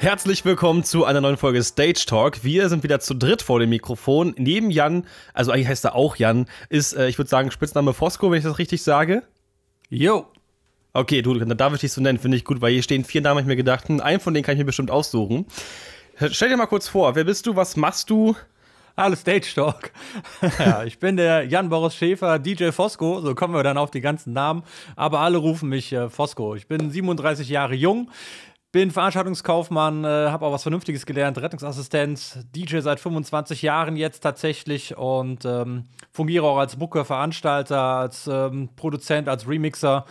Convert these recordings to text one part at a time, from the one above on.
Herzlich willkommen zu einer neuen Folge Stage Talk. Wir sind wieder zu dritt vor dem Mikrofon. Neben Jan, also eigentlich heißt er auch Jan, ist, äh, ich würde sagen, Spitzname Fosco, wenn ich das richtig sage. Jo. Okay, du, dann darf ich dich so nennen, finde ich gut, weil hier stehen vier Namen, hab ich mir gedacht, hm, einen von denen kann ich mir bestimmt aussuchen. Stell dir mal kurz vor, wer bist du, was machst du? Hallo Stage Talk. ja, ich bin der Jan Boris Schäfer, DJ Fosco, so kommen wir dann auf die ganzen Namen, aber alle rufen mich äh, Fosco. Ich bin 37 Jahre jung, bin Veranstaltungskaufmann, äh, habe auch was Vernünftiges gelernt, Rettungsassistent, DJ seit 25 Jahren jetzt tatsächlich und ähm, fungiere auch als Booker, Veranstalter, als ähm, Produzent, als Remixer.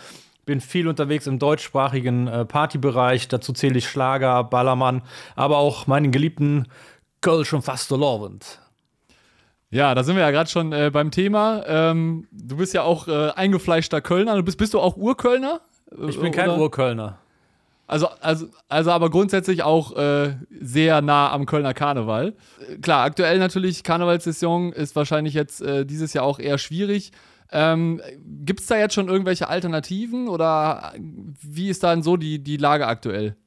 Bin viel unterwegs im deutschsprachigen äh, Partybereich. Dazu zähle ich Schlager, Ballermann, aber auch meinen geliebten Kölsch und Fastelovend. Ja, da sind wir ja gerade schon äh, beim Thema. Ähm, du bist ja auch äh, eingefleischter Kölner. Du bist, bist du auch Urkölner? Ich bin kein? Urkölner. Also, also, also aber grundsätzlich auch äh, sehr nah am Kölner Karneval. Äh, klar, aktuell natürlich Karnevalssaison ist wahrscheinlich jetzt äh, dieses Jahr auch eher schwierig. Ähm, Gibt es da jetzt schon irgendwelche Alternativen oder wie ist dann so die, die Lage aktuell?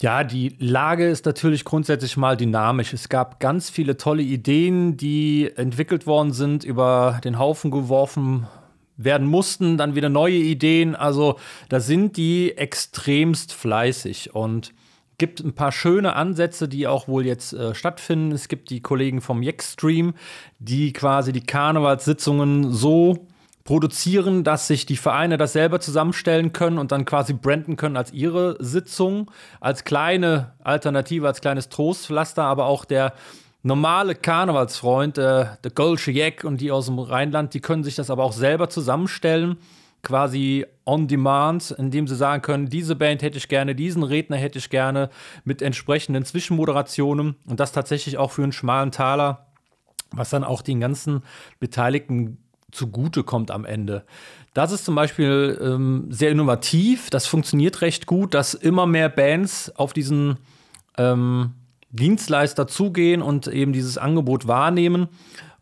Ja, die Lage ist natürlich grundsätzlich mal dynamisch. Es gab ganz viele tolle Ideen, die entwickelt worden sind, über den Haufen geworfen werden mussten, dann wieder neue Ideen. Also da sind die extremst fleißig und gibt ein paar schöne Ansätze, die auch wohl jetzt äh, stattfinden. Es gibt die Kollegen vom Jackstream, die quasi die Karnevalssitzungen so produzieren, dass sich die Vereine das selber zusammenstellen können und dann quasi branden können als ihre Sitzung, als kleine Alternative, als kleines Trostpflaster, aber auch der normale Karnevalsfreund, äh, der Golsche Jack und die aus dem Rheinland, die können sich das aber auch selber zusammenstellen, quasi on demand, indem sie sagen können, diese Band hätte ich gerne, diesen Redner hätte ich gerne, mit entsprechenden Zwischenmoderationen und das tatsächlich auch für einen schmalen Taler, was dann auch den ganzen Beteiligten zugute kommt am Ende. Das ist zum Beispiel ähm, sehr innovativ, das funktioniert recht gut, dass immer mehr Bands auf diesen ähm, Dienstleister zugehen und eben dieses Angebot wahrnehmen.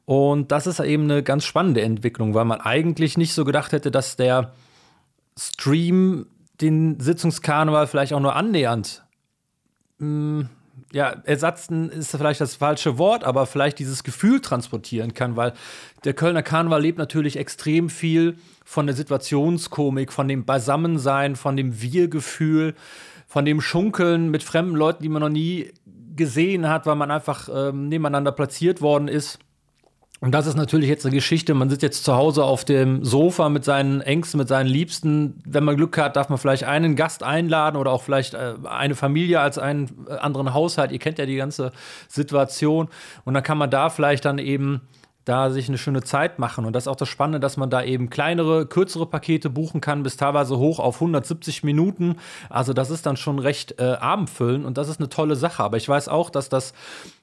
Und das ist eben eine ganz spannende Entwicklung, weil man eigentlich nicht so gedacht hätte, dass der Stream den Sitzungskarneval vielleicht auch nur annähernd mh, hm, ja, ersatzen ist vielleicht das falsche Wort, aber vielleicht dieses Gefühl transportieren kann, weil der Kölner Karneval lebt natürlich extrem viel von der Situationskomik, von dem Beisammensein, von dem Wir-Gefühl, von dem Schunkeln mit fremden Leuten, die man noch nie gesehen hat, weil man einfach ähm, nebeneinander platziert worden ist. Und das ist natürlich jetzt eine Geschichte. Man sitzt jetzt zu Hause auf dem Sofa mit seinen Ängsten, mit seinen Liebsten. Wenn man Glück hat, darf man vielleicht einen Gast einladen oder auch vielleicht äh, eine Familie als einen äh, anderen Haushalt. Ihr kennt ja die ganze Situation. Und dann kann man da vielleicht dann eben da sich eine schöne Zeit machen. Und das ist auch das Spannende, dass man da eben kleinere, kürzere Pakete buchen kann, bis teilweise hoch auf 170 Minuten. Also das ist dann schon recht äh, abendfüllend und das ist eine tolle Sache. Aber ich weiß auch, dass das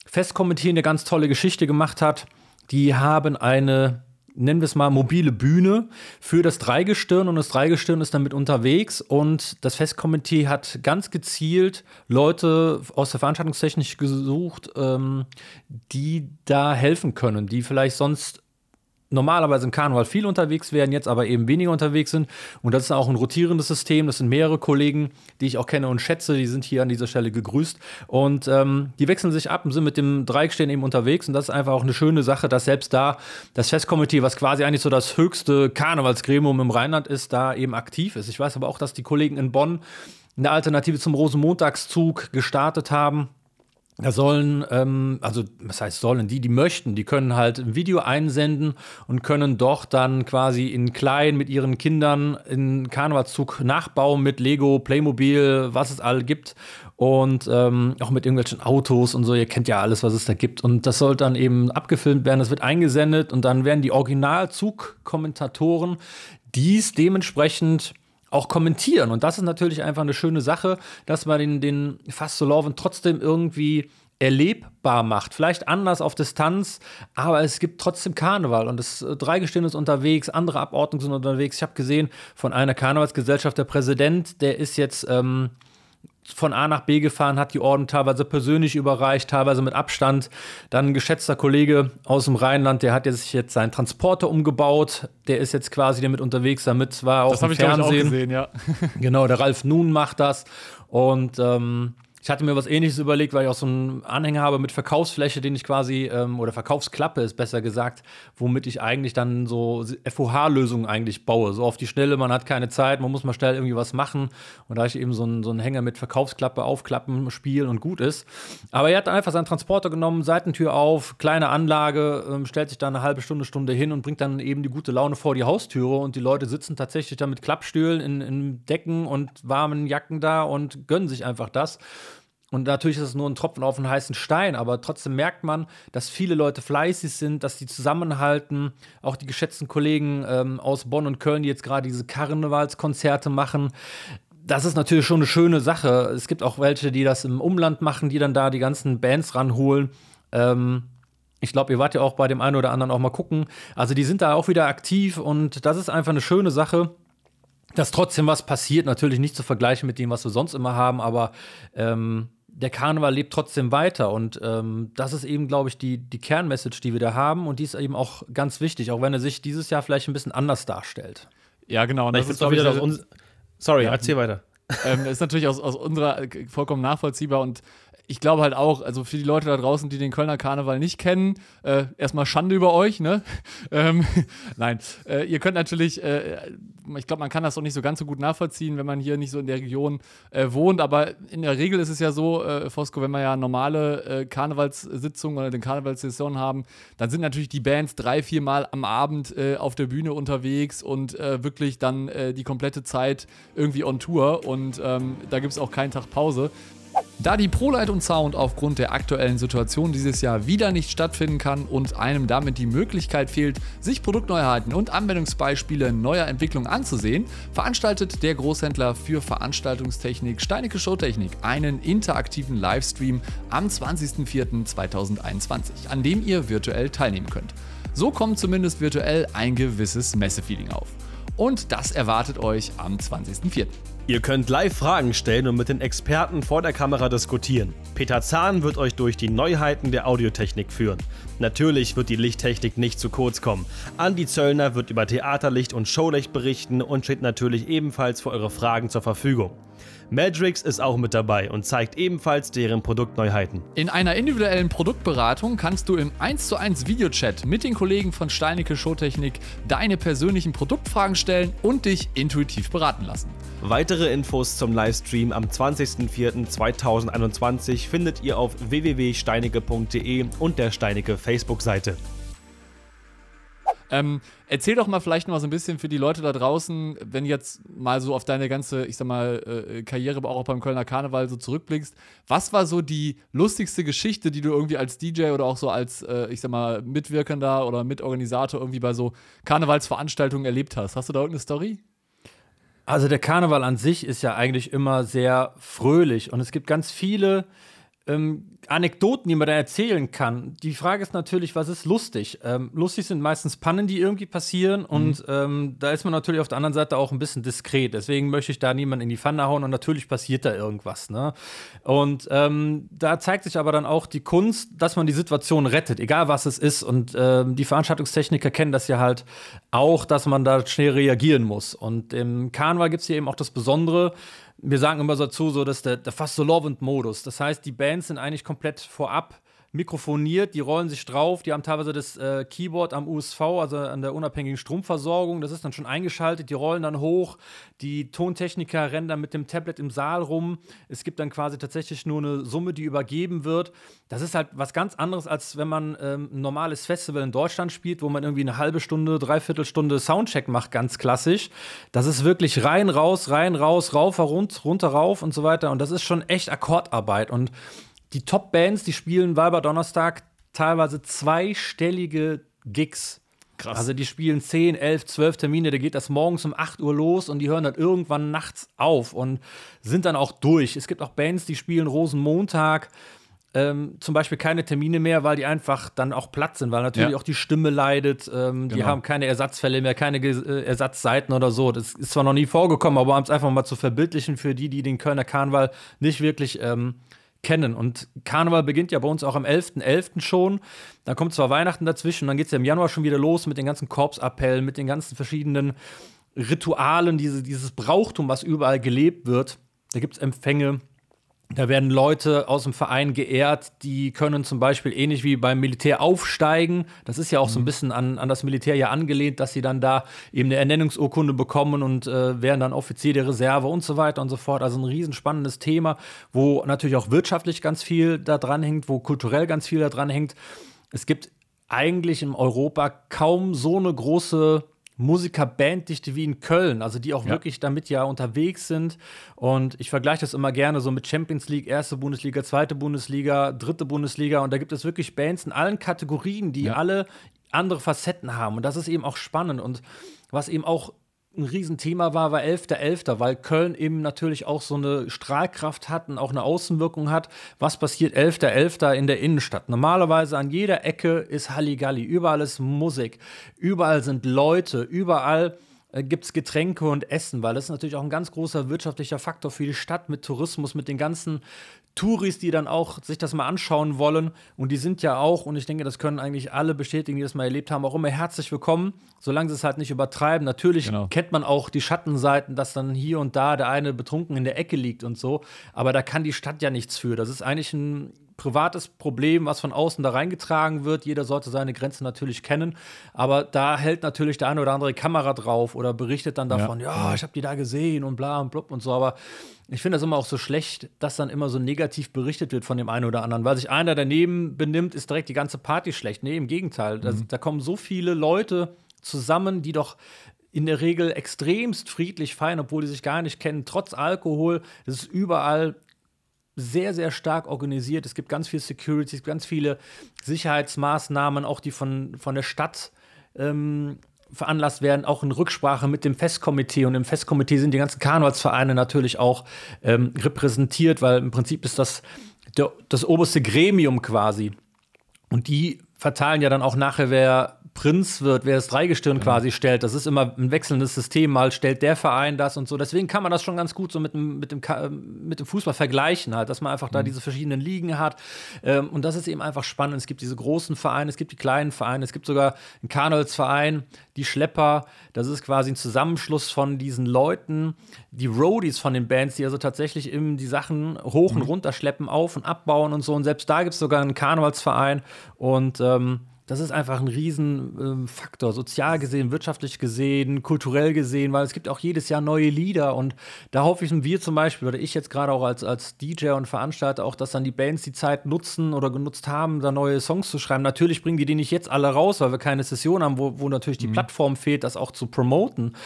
Festkommentier eine ganz tolle Geschichte gemacht hat. Die haben eine nennen wir es mal, mobile Bühne für das Dreigestirn. Und das Dreigestirn ist damit unterwegs. Und das Festkomitee hat ganz gezielt Leute aus der Veranstaltungstechnik gesucht, ähm, die da helfen können, die vielleicht sonst normalerweise im Karneval viel unterwegs wären, jetzt aber eben weniger unterwegs sind. Und das ist auch ein rotierendes System. Das sind mehrere Kollegen, die ich auch kenne und schätze. Die sind hier an dieser Stelle gegrüßt. Und ähm, die wechseln sich ab und sind mit dem Dreieckstehen eben unterwegs. Und das ist einfach auch eine schöne Sache, dass selbst da das Festkomitee, was quasi eigentlich so das höchste Karnevalsgremium im Rheinland ist, da eben aktiv ist. Ich weiß aber auch, dass die Kollegen in Bonn eine Alternative zum Rosenmontagszug gestartet haben da sollen, ähm, also was heißt sollen, die, die möchten, die können halt ein Video einsenden und können dort dann quasi in klein mit ihren Kindern in Karnevalszug nachbauen mit Lego, Playmobil, was es all gibt und ähm, auch mit irgendwelchen Autos und so. Ihr kennt ja alles, was es da gibt. Und das soll dann eben abgefilmt werden, das wird eingesendet und dann werden die Originalzug-Kommentatoren dies dementsprechend auch kommentieren. Und das ist natürlich einfach eine schöne Sache, dass man den, den Fast so Love trotzdem irgendwie erlebbar macht. Vielleicht anders auf Distanz, aber es gibt trotzdem Karneval und das äh, Dreigestirn ist unterwegs, andere Abordnungen sind unterwegs. Ich habe gesehen von einer Karnevalsgesellschaft, der Präsident, der ist jetzt ähm, von A nach B gefahren, hat die Orden teilweise persönlich überreicht, teilweise mit Abstand. Dann ein geschätzter Kollege aus dem Rheinland, der hat sich jetzt seinen Transporter umgebaut. Der ist jetzt quasi damit unterwegs, damit war auch das im Fernsehen. Ich, auch gesehen, ja. genau, der Ralf Nun macht das. Und ähm, ich hatte mir was ähnliches überlegt, weil ich auch so einen Anhänger habe mit Verkaufsfläche, den ich quasi, ähm, oder Verkaufsklappe ist besser gesagt, womit ich eigentlich dann so FOH-Lösungen eigentlich baue. So auf die Schnelle, man hat keine Zeit, man muss mal schnell irgendwie was machen. Und da ich eben so einen, so einen Hänger mit Verkaufsklappe, Aufklappen, Spielen und gut ist. Aber er hat einfach seinen Transporter genommen, Seitentür auf, kleine Anlage, ähm, stellt sich da eine halbe Stunde, Stunde hin und bringt dann eben die gute Laune vor die Haustüre. Und die Leute sitzen tatsächlich da mit Klappstühlen in, in Decken und warmen Jacken da und gönnen sich einfach das. Und natürlich ist es nur ein Tropfen auf einen heißen Stein, aber trotzdem merkt man, dass viele Leute fleißig sind, dass die zusammenhalten. Auch die geschätzten Kollegen ähm, aus Bonn und Köln, die jetzt gerade diese Karnevalskonzerte machen. Das ist natürlich schon eine schöne Sache. Es gibt auch welche, die das im Umland machen, die dann da die ganzen Bands ranholen. Ähm, ich glaube, ihr wart ja auch bei dem einen oder anderen auch mal gucken. Also die sind da auch wieder aktiv und das ist einfach eine schöne Sache dass trotzdem was passiert, natürlich nicht zu vergleichen mit dem, was wir sonst immer haben, aber ähm, der Karneval lebt trotzdem weiter und ähm, das ist eben, glaube ich, die, die Kernmessage, die wir da haben und die ist eben auch ganz wichtig, auch wenn er sich dieses Jahr vielleicht ein bisschen anders darstellt. Ja, genau. Und das ich ist auch wieder aus uns. Sorry, ja. erzähl weiter. Ähm, ist natürlich aus, aus unserer äh, vollkommen nachvollziehbar und ich glaube halt auch, also für die Leute da draußen, die den Kölner Karneval nicht kennen, äh, erstmal Schande über euch, ne? ähm, nein, äh, ihr könnt natürlich, äh, ich glaube, man kann das auch nicht so ganz so gut nachvollziehen, wenn man hier nicht so in der Region äh, wohnt, aber in der Regel ist es ja so, äh, Fosco, wenn wir ja normale äh, Karnevalssitzungen oder den Karnevalssession haben, dann sind natürlich die Bands drei, vier Mal am Abend auf der Bühne unterwegs und wirklich dann die komplette Zeit irgendwie on Tour und ähm, da gibt es auch keinen Tag Pause. Da die ProLight und Sound aufgrund der aktuellen Situation dieses Jahr wieder nicht stattfinden kann und einem damit die Möglichkeit fehlt, sich Produktneuheiten und Anwendungsbeispiele neuer Entwicklung anzusehen, veranstaltet der Großhändler für Veranstaltungstechnik Steinecke Showtechnik einen interaktiven Livestream am 20.04.2021, an dem ihr virtuell teilnehmen könnt. So kommt zumindest virtuell ein gewisses Messefeeling auf. Und das erwartet euch am 20.04. Ihr könnt live Fragen stellen und mit den Experten vor der Kamera diskutieren. Peter Zahn wird euch durch die Neuheiten der Audiotechnik führen. Natürlich wird die Lichttechnik nicht zu kurz kommen. Andi Zöllner wird über Theaterlicht und Showlicht berichten und steht natürlich ebenfalls für eure Fragen zur Verfügung. Madrix ist auch mit dabei und zeigt ebenfalls deren Produktneuheiten. In einer individuellen Produktberatung kannst du im 1 zu 1 Videochat mit den Kollegen von Steinecke Showtechnik deine persönlichen Produktfragen stellen und dich intuitiv beraten lassen. Weitere Infos zum Livestream am 20.04.2021 findet ihr auf www.steinecke.de und der Steinecke Facebook-Seite. Ähm, erzähl doch mal vielleicht noch mal so ein bisschen für die Leute da draußen, wenn jetzt mal so auf deine ganze, ich sag mal, äh, Karriere, aber auch beim Kölner Karneval so zurückblickst. Was war so die lustigste Geschichte, die du irgendwie als DJ oder auch so als, äh, ich sag mal, Mitwirkender oder Mitorganisator irgendwie bei so Karnevalsveranstaltungen erlebt hast? Hast du da irgendeine Story? Also der Karneval an sich ist ja eigentlich immer sehr fröhlich und es gibt ganz viele ähm, Anekdoten, die man da erzählen kann. Die Frage ist natürlich, was ist lustig? Ähm, lustig sind meistens Pannen, die irgendwie passieren. Mhm. Und ähm, da ist man natürlich auf der anderen Seite auch ein bisschen diskret. Deswegen möchte ich da niemanden in die Pfanne hauen und natürlich passiert da irgendwas. Ne? Und ähm, da zeigt sich aber dann auch die Kunst, dass man die Situation rettet, egal was es ist. Und ähm, die Veranstaltungstechniker kennen das ja halt auch, dass man da schnell reagieren muss. Und im Karneval gibt es hier eben auch das Besondere, wir sagen immer dazu, so dass der, der fast so Lovend-Modus. Das heißt, die Bands sind eigentlich komplett vorab mikrofoniert, die rollen sich drauf, die haben teilweise das äh, Keyboard am USV, also an der unabhängigen Stromversorgung, das ist dann schon eingeschaltet, die rollen dann hoch, die Tontechniker rennen dann mit dem Tablet im Saal rum, es gibt dann quasi tatsächlich nur eine Summe, die übergeben wird. Das ist halt was ganz anderes, als wenn man ähm, ein normales Festival in Deutschland spielt, wo man irgendwie eine halbe Stunde, dreiviertel Stunde Soundcheck macht, ganz klassisch. Das ist wirklich rein, raus, rein, raus, rauf, runter, runter, rauf und so weiter und das ist schon echt Akkordarbeit und die Top-Bands, die spielen Weiber Donnerstag teilweise zweistellige Gigs. Krass. Also die spielen 10, 11, 12 Termine, da geht das morgens um 8 Uhr los und die hören dann irgendwann nachts auf und sind dann auch durch. Es gibt auch Bands, die spielen Rosenmontag ähm, zum Beispiel keine Termine mehr, weil die einfach dann auch platt sind, weil natürlich Ja. auch die Stimme leidet. Ähm, Die Genau. haben keine Ersatzfälle mehr, keine Ge- äh, Ersatzseiten oder so. Das ist zwar noch nie vorgekommen, aber um es einfach mal zu verbildlichen für die, die den Kölner Karneval nicht wirklich ähm, kennen. Und Karneval beginnt ja bei uns auch am 11.11. schon. Dann kommt zwar Weihnachten dazwischen, dann geht es ja im Januar schon wieder los mit den ganzen Korpsappellen, mit den ganzen verschiedenen Ritualen, diese, dieses Brauchtum, was überall gelebt wird. Da gibt es Empfänge, da werden Leute aus dem Verein geehrt, die können zum Beispiel ähnlich wie beim Militär aufsteigen. Das ist ja auch so ein bisschen an, an das Militär ja angelehnt, dass sie dann da eben eine Ernennungsurkunde bekommen und äh, werden dann Offizier der Reserve und so weiter und so fort. Also ein riesenspannendes Thema, wo natürlich auch wirtschaftlich ganz viel da dran hängt, wo kulturell ganz viel da dran hängt. Es gibt eigentlich in Europa kaum so eine große Musikerbanddichte wie in Köln, also die auch Ja. wirklich damit ja unterwegs sind. Und ich vergleiche das immer gerne so mit Champions League, erste Bundesliga, zweite Bundesliga, dritte Bundesliga. Und da gibt es wirklich Bands in allen Kategorien, die Ja. alle andere Facetten haben. Und das ist eben auch spannend. Und was eben auch ein Riesenthema war, war 11.11., weil Köln eben natürlich auch so eine Strahlkraft hat und auch eine Außenwirkung hat. Was passiert 11.11. in der Innenstadt? Normalerweise an jeder Ecke ist Halligalli, überall ist Musik, überall sind Leute, überall äh, gibt es Getränke und Essen, weil das ist natürlich auch ein ganz großer wirtschaftlicher Faktor für die Stadt mit Tourismus, mit den ganzen Touris, die dann auch sich das mal anschauen wollen. Und die sind ja auch, und ich denke, das können eigentlich alle bestätigen, die das mal erlebt haben, auch immer herzlich willkommen, solange sie es halt nicht übertreiben. Natürlich Genau. kennt man auch die Schattenseiten, dass dann hier und da der eine betrunken in der Ecke liegt und so. Aber da kann die Stadt ja nichts für. Das ist eigentlich ein privates Problem, was von außen da reingetragen wird. Jeder sollte seine Grenzen natürlich kennen. Aber da hält natürlich der eine oder andere Kamera drauf oder berichtet dann davon, ja, ich habe die da gesehen und bla und blub und so. Aber ich finde das immer auch so schlecht, dass dann immer so negativ berichtet wird von dem einen oder anderen. Weil sich einer daneben benimmt, ist direkt die ganze Party schlecht. Nee, im Gegenteil. Da, da kommen so viele Leute zusammen, die doch in der Regel extremst friedlich feiern, obwohl die sich gar nicht kennen, trotz Alkohol. Das ist überall sehr, sehr stark organisiert. Es gibt ganz viel Security, es gibt ganz viele Sicherheitsmaßnahmen, auch die von, von der Stadt ähm, veranlasst werden, auch in Rücksprache mit dem Festkomitee. Und im Festkomitee sind die ganzen Karnevalsvereine natürlich auch ähm, repräsentiert, weil im Prinzip ist das der, das oberste Gremium quasi. Und die verteilen ja dann auch nachher, wer Prinz wird, wer das Dreigestirn quasi stellt. Das ist immer ein wechselndes System. Mal stellt der Verein das und so. Deswegen kann man das schon ganz gut so mit dem, mit dem, mit dem Fußball vergleichen, halt, dass man einfach da diese verschiedenen Ligen hat. Ähm, und das ist eben einfach spannend. Es gibt diese großen Vereine, es gibt die kleinen Vereine, es gibt sogar einen Karnevalsverein, die Schlepper. Das ist quasi ein Zusammenschluss von diesen Leuten, die Roadies von den Bands, die also tatsächlich eben die Sachen hoch und runter schleppen, auf und abbauen und so. Und selbst da gibt es sogar einen Karnevalsverein. Und ähm, das ist einfach ein Riesenfaktor, sozial gesehen, wirtschaftlich gesehen, kulturell gesehen, weil es gibt auch jedes Jahr neue Lieder und da hoffe ich, wir zum Beispiel, oder ich jetzt gerade auch als, als DJ und Veranstalter, auch, dass dann die Bands die Zeit nutzen oder genutzt haben, da neue Songs zu schreiben. Natürlich bringen die die nicht jetzt alle raus, weil wir keine Session haben, wo, wo natürlich die Plattform fehlt, das auch zu promoten.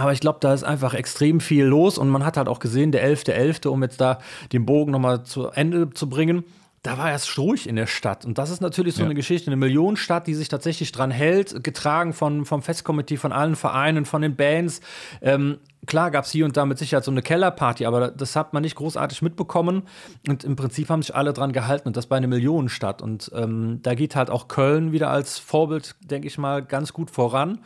Aber ich glaube, da ist einfach extrem viel los und man hat halt auch gesehen, der 11.11., um jetzt da den Bogen nochmal zu Ende zu bringen, da war erst ruhig in der Stadt. Und das ist natürlich so Ja. eine Geschichte, eine Millionenstadt, die sich tatsächlich dran hält, getragen von, vom Festkomitee, von allen Vereinen, von den Bands. Ähm, klar gab es hier und da mit Sicherheit so eine Kellerparty, aber das hat man nicht großartig mitbekommen. Und im Prinzip haben sich alle dran gehalten und das bei einer Millionenstadt. Und ähm, da geht halt auch Köln wieder als Vorbild, denke ich mal, ganz gut voran.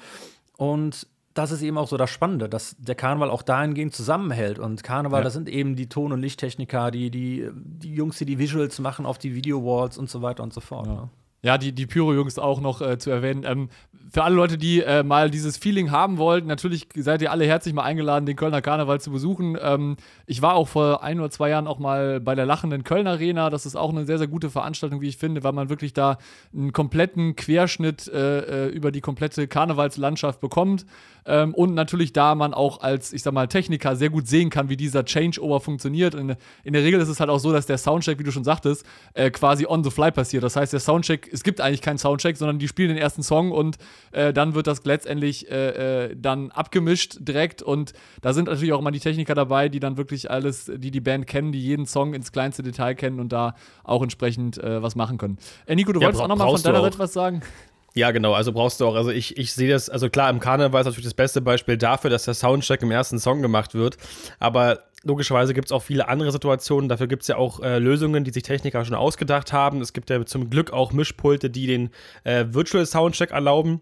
Und das ist eben auch so das Spannende, dass der Karneval auch dahingehend zusammenhält. Und Karneval, Ja. das sind eben die Ton- und Lichttechniker, die, die, die Jungs, die die Visuals machen auf die Video-Walls und so weiter und so fort. Ne? Ja, die, die Pyro-Jungs auch noch äh, zu erwähnen. Ähm, für alle Leute, die äh, mal dieses Feeling haben wollten, natürlich seid ihr alle herzlich mal eingeladen, den Kölner Karneval zu besuchen. Ähm, ich war auch vor ein oder zwei Jahren auch mal bei der lachenden Köln Arena. Das ist auch eine sehr, sehr gute Veranstaltung, wie ich finde, weil man wirklich da einen kompletten Querschnitt äh, äh, über die komplette Karnevalslandschaft bekommt. Ähm, und natürlich da man auch als, ich sag mal, Techniker sehr gut sehen kann, wie dieser Changeover funktioniert. Und in der Regel ist es halt auch so, dass der Soundcheck, wie du schon sagtest, äh, quasi on the fly passiert. Das heißt, der Soundcheck, es gibt eigentlich keinen Soundcheck, sondern die spielen den ersten Song und äh, dann wird das letztendlich äh, äh, dann abgemischt direkt. Und da sind natürlich auch immer die Techniker dabei, die dann wirklich alles, die die Band kennen, die jeden Song ins kleinste Detail kennen und da auch entsprechend äh, was machen können. Nico, du Ja, wolltest auch noch mal von deiner. Seite was sagen? Ja, genau, also brauchst du auch, also ich, ich sehe das, also klar, im Karneval ist natürlich das beste Beispiel dafür, dass der Soundcheck im ersten Song gemacht wird, aber logischerweise gibt es auch viele andere Situationen, dafür gibt es ja auch äh, Lösungen, die sich Techniker schon ausgedacht haben. Es gibt ja zum Glück auch Mischpulte, die den äh, Virtual Soundcheck erlauben.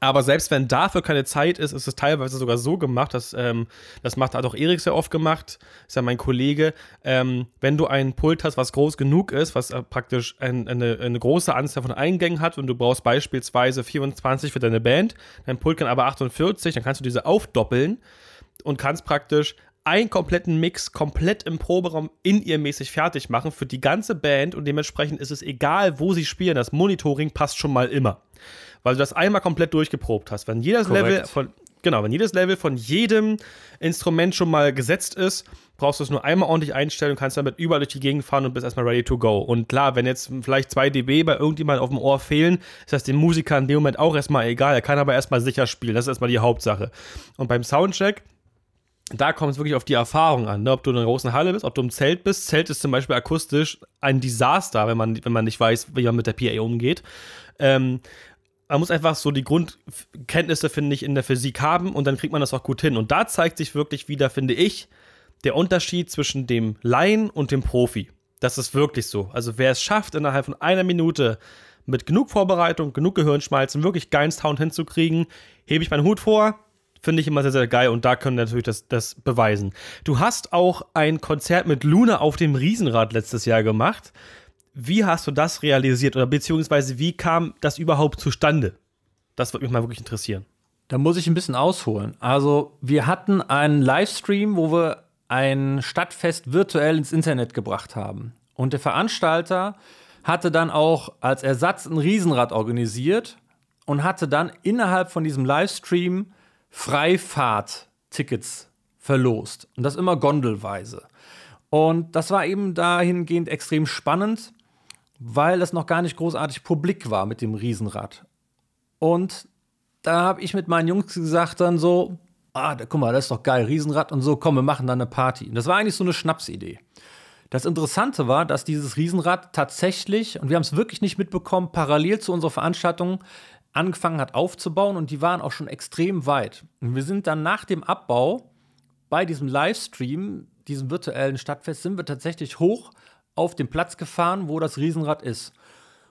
Aber selbst wenn dafür keine Zeit ist, ist es teilweise sogar so gemacht, dass ähm, das macht hat auch Erik sehr oft gemacht, ist ja mein Kollege. Ähm, wenn du ein Pult hast, was groß genug ist, was äh, praktisch ein, eine, eine, große Anzahl von Eingängen hat und du brauchst beispielsweise 24 für deine Band, dein Pult kann aber 48, dann kannst du diese aufdoppeln und kannst praktisch einen kompletten Mix komplett im Proberaum in ihr mäßig fertig machen für die ganze Band und dementsprechend ist es egal, wo sie spielen. Das Monitoring passt schon mal immer weil du das einmal komplett durchgeprobt hast. Wenn jedes Korrekt. Level von genau, wenn jedes Level von jedem Instrument schon mal gesetzt ist, brauchst du es nur einmal ordentlich einstellen und kannst damit überall durch die Gegend fahren und bist erstmal ready to go. Und klar, wenn jetzt vielleicht 2 dB bei irgendjemand auf dem Ohr fehlen, ist das dem Musiker in dem Moment auch erstmal egal. Er kann aber erstmal sicher spielen. Das ist erstmal die Hauptsache. Und beim Soundcheck da kommt es wirklich auf die Erfahrung an, ne? ob du in einer großen Halle bist, ob du im Zelt bist. Zelt ist zum Beispiel akustisch ein Desaster, wenn man, wenn man nicht weiß, wie man mit der PA umgeht. Ähm, man muss einfach so die Grundkenntnisse, finde ich, in der Physik haben und dann kriegt man das auch gut hin. Und da zeigt sich wirklich wieder, finde ich, der Unterschied zwischen dem Laien und dem Profi. Das ist wirklich so. Also wer es schafft, innerhalb von einer Minute mit genug Vorbereitung, genug Gehirnschmalz, einen wirklich geilen Sound hinzukriegen, hebe ich meinen Hut vor. Finde ich immer sehr, sehr geil und da können wir natürlich das, das beweisen. Du hast auch ein Konzert mit Luna auf dem Riesenrad letztes Jahr gemacht. Wie hast du das realisiert oder beziehungsweise wie kam das überhaupt zustande? Das würde mich mal wirklich interessieren. Da muss ich ein bisschen ausholen. Also, wir hatten einen Livestream, wo wir ein Stadtfest virtuell ins Internet gebracht haben. Und der Veranstalter hatte dann auch als Ersatz ein Riesenrad organisiert und hatte dann innerhalb von diesem Livestream Freifahrt-Tickets verlost. Und das immer gondelweise. Und das war eben dahingehend extrem spannend, weil das noch gar nicht großartig publik war mit dem Riesenrad. Und da habe ich mit meinen Jungs gesagt dann so, ah, da, guck mal, das ist doch geil, Riesenrad und so, komm, wir machen dann eine Party. Und das war eigentlich so eine Schnapsidee. Das Interessante war, dass dieses Riesenrad tatsächlich, und wir haben es wirklich nicht mitbekommen, parallel zu unserer Veranstaltung angefangen hat aufzubauen und die waren auch schon extrem weit. Und wir sind dann nach dem Abbau bei diesem Livestream, diesem virtuellen Stadtfest, sind wir tatsächlich hoch auf den Platz gefahren, wo das Riesenrad ist.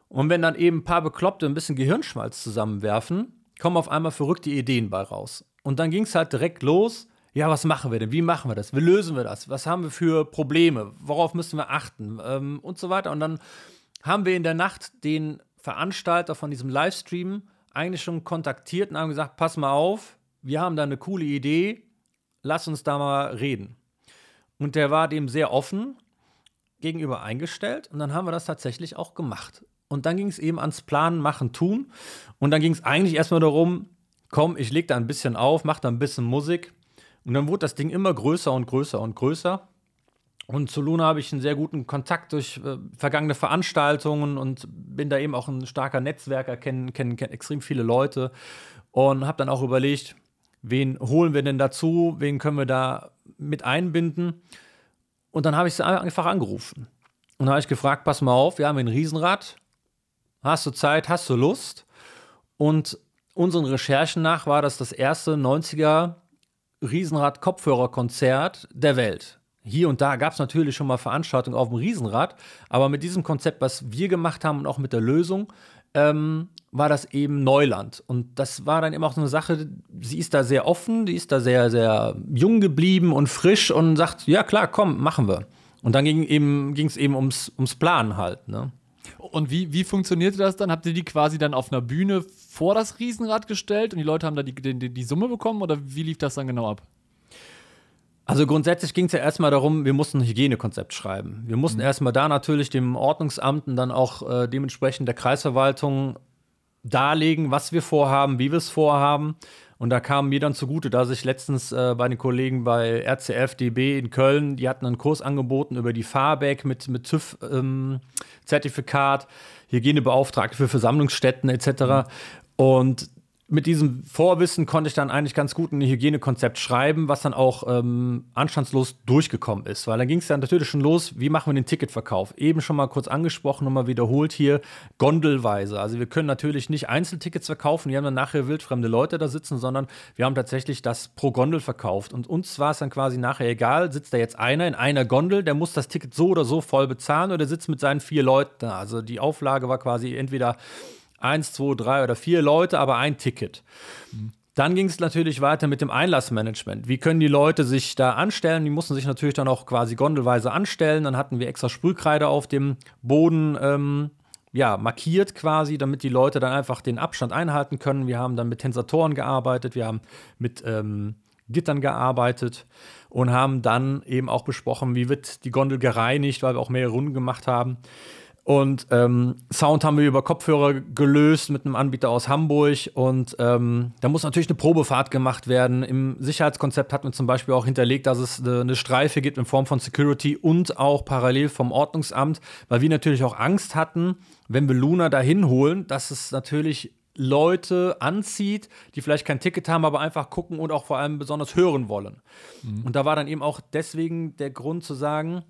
Und wenn dann eben ein paar Bekloppte ein bisschen Gehirnschmalz zusammenwerfen, kommen auf einmal verrückte Ideen bei raus. Und dann ging es halt direkt los. Ja, was machen wir denn? Wie machen wir das? Wie lösen wir das? Was haben wir für Probleme? Worauf müssen wir achten? Ähm, und so weiter. Und dann haben wir in der Nacht den Veranstalter von diesem Livestream eigentlich schon kontaktiert und haben gesagt: Pass mal auf, wir haben da eine coole Idee, lass uns da mal reden. Und der war dem sehr offen gegenüber eingestellt und dann haben wir das tatsächlich auch gemacht. Und dann ging es eben ans Planen, Machen, Tun. Und dann ging es eigentlich erstmal darum, komm, ich leg da ein bisschen auf, mach da ein bisschen Musik. Und dann wurde das Ding immer größer und größer und größer. Und zu Luna habe ich einen sehr guten Kontakt durch äh, vergangene Veranstaltungen und bin da eben auch ein starker Netzwerker, kenne kenn, kenn extrem viele Leute und habe dann auch überlegt, wen holen wir denn dazu, wen können wir da mit einbinden. Und dann habe ich sie einfach angerufen. Und habe ich gefragt, pass mal auf, wir haben ein Riesenrad. Hast du Zeit, hast du Lust? Und unseren Recherchen nach war das das erste 90er Riesenrad-Kopfhörerkonzert der Welt. Hier und da gab es natürlich schon mal Veranstaltungen auf dem Riesenrad, aber mit diesem Konzept, was wir gemacht haben und auch mit der Lösung, ähm, war das eben Neuland. Und das war dann eben auch so eine Sache, sie ist da sehr offen, die ist da sehr, sehr jung geblieben und frisch und sagt, ja klar, komm, machen wir. Und dann ging es eben, eben ums, ums Planen halt. Ne? Und wie, wie funktionierte das dann? Habt ihr die quasi dann auf einer Bühne vor das Riesenrad gestellt und die Leute haben da die, die, die Summe bekommen oder wie lief das dann genau ab? Also grundsätzlich ging es ja erstmal darum, wir mussten ein Hygienekonzept schreiben. Wir mussten mhm. erstmal da natürlich dem Ordnungsamt und dann auch äh, dementsprechend der Kreisverwaltung darlegen, was wir vorhaben, wie wir es vorhaben. Und da kam mir dann zugute, dass ich letztens äh, bei den Kollegen bei RCF DB in Köln, die hatten einen Kurs angeboten über die Fahrback mit, mit TÜV-Zertifikat, ähm, Hygienebeauftragte für Versammlungsstätten etc. Mhm. Und mit diesem Vorwissen konnte ich dann eigentlich ganz gut ein Hygienekonzept schreiben, was dann auch ähm, anstandslos durchgekommen ist. Weil dann ging es dann natürlich schon los, wie machen wir den Ticketverkauf? Eben schon mal kurz angesprochen, nochmal wiederholt hier, gondelweise. Also wir können natürlich nicht Einzeltickets verkaufen, die haben dann nachher wildfremde Leute da sitzen, sondern wir haben tatsächlich das pro Gondel verkauft. Und uns war es dann quasi nachher egal, sitzt da jetzt einer in einer Gondel, der muss das Ticket so oder so voll bezahlen oder sitzt mit seinen vier Leuten da. Also die Auflage war quasi entweder eins, zwei, drei oder vier Leute, aber ein Ticket. Dann ging es natürlich weiter mit dem Einlassmanagement. Wie können die Leute sich da anstellen? Die mussten sich natürlich dann auch quasi gondelweise anstellen. Dann hatten wir extra Sprühkreide auf dem Boden ähm, ja, markiert quasi, damit die Leute dann einfach den Abstand einhalten können. Wir haben dann mit Tensatoren gearbeitet, wir haben mit ähm, Gittern gearbeitet und haben dann eben auch besprochen, wie wird die Gondel gereinigt, weil wir auch mehrere Runden gemacht haben. Und ähm, Sound haben wir über Kopfhörer gelöst mit einem Anbieter aus Hamburg. Und ähm, da muss natürlich eine Probefahrt gemacht werden. Im Sicherheitskonzept hat man zum Beispiel auch hinterlegt, dass es eine Streife gibt in Form von Security und auch parallel vom Ordnungsamt, weil wir natürlich auch Angst hatten, wenn wir Luna dahin holen, dass es natürlich Leute anzieht, die vielleicht kein Ticket haben, aber einfach gucken und auch vor allem besonders hören wollen. Mhm. Und da war dann eben auch deswegen der Grund zu sagen,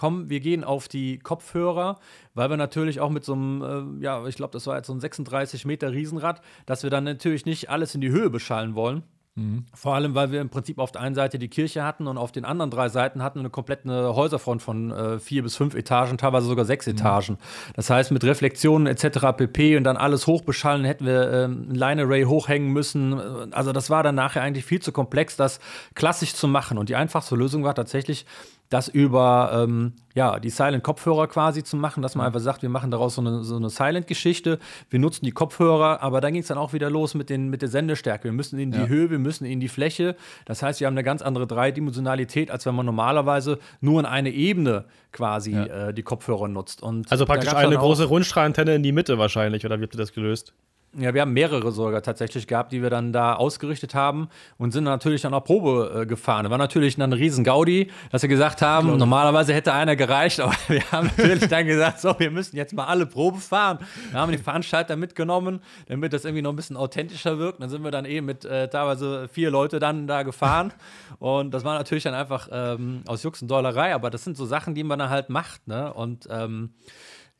komm, wir gehen auf die Kopfhörer, weil wir natürlich auch mit so einem, äh, ja, ich glaube, das war jetzt so ein 36 Meter Riesenrad, dass wir dann natürlich nicht alles in die Höhe beschallen wollen. Mhm. Vor allem, weil wir im Prinzip auf der einen Seite die Kirche hatten und auf den anderen drei Seiten hatten wir eine komplette Häuserfront von äh, vier bis fünf Etagen, teilweise sogar sechs mhm. Etagen. Das heißt, mit Reflexionen etc. pp. und dann alles hochbeschallen, hätten wir äh, ein Line-Array hochhängen müssen. Also das war dann nachher eigentlich viel zu komplex, das klassisch zu machen. Und die einfachste Lösung war tatsächlich, das über ähm, ja, die Silent-Kopfhörer quasi zu machen, dass man einfach sagt, wir machen daraus so eine, so eine Silent-Geschichte, wir nutzen die Kopfhörer, aber dann ging es dann auch wieder los mit, den, mit der Sendestärke. Wir müssen in die ja. Höhe, wir müssen in die Fläche. Das heißt, wir haben eine ganz andere Dreidimensionalität, als wenn man normalerweise nur in eine Ebene quasi ja. äh, die Kopfhörer nutzt. Und also praktisch eine große Rundstrahlantenne in die Mitte wahrscheinlich, oder wie habt ihr das gelöst? Ja, wir haben mehrere sogar tatsächlich gehabt, die wir dann da ausgerichtet haben und sind natürlich dann auch Probe äh, gefahren. War natürlich dann ein riesen Gaudi, dass wir gesagt haben, normalerweise hätte einer gereicht, aber wir haben natürlich dann gesagt, so, wir müssen jetzt mal alle Probe fahren. Wir haben die Veranstalter mitgenommen, damit das irgendwie noch ein bisschen authentischer wirkt. Dann sind wir dann eben mit äh, teilweise vier Leute dann da gefahren und das war natürlich dann einfach ähm, aus Jux und Dollerei, aber das sind so Sachen, die man dann halt macht, ne? Und ähm,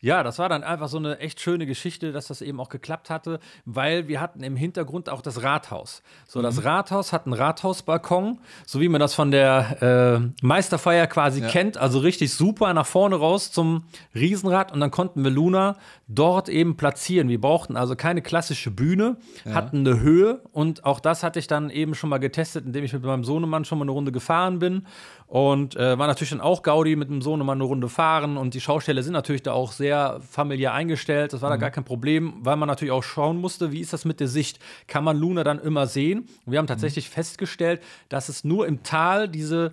ja, das war dann einfach so eine echt schöne Geschichte, dass das eben auch geklappt hatte, weil wir hatten im Hintergrund auch das Rathaus. So, mhm. das Rathaus hat einen Rathausbalkon, so wie man das von der äh, Meisterfeier quasi ja. kennt, also richtig super nach vorne raus zum Riesenrad und dann konnten wir Luna dort eben platzieren. Wir brauchten also keine klassische Bühne, ja. hatten eine Höhe und auch das hatte ich dann eben schon mal getestet, indem ich mit meinem Sohnemann schon mal eine Runde gefahren bin und äh, war natürlich dann auch Gaudi mit dem Sohnemann eine Runde fahren und die Schausteller sind natürlich da auch sehr familiär eingestellt. Das war mhm. da gar kein Problem, weil man natürlich auch schauen musste, wie ist das mit der Sicht? Kann man Luna dann immer sehen? Und wir haben tatsächlich mhm. festgestellt, dass es nur im Tal diese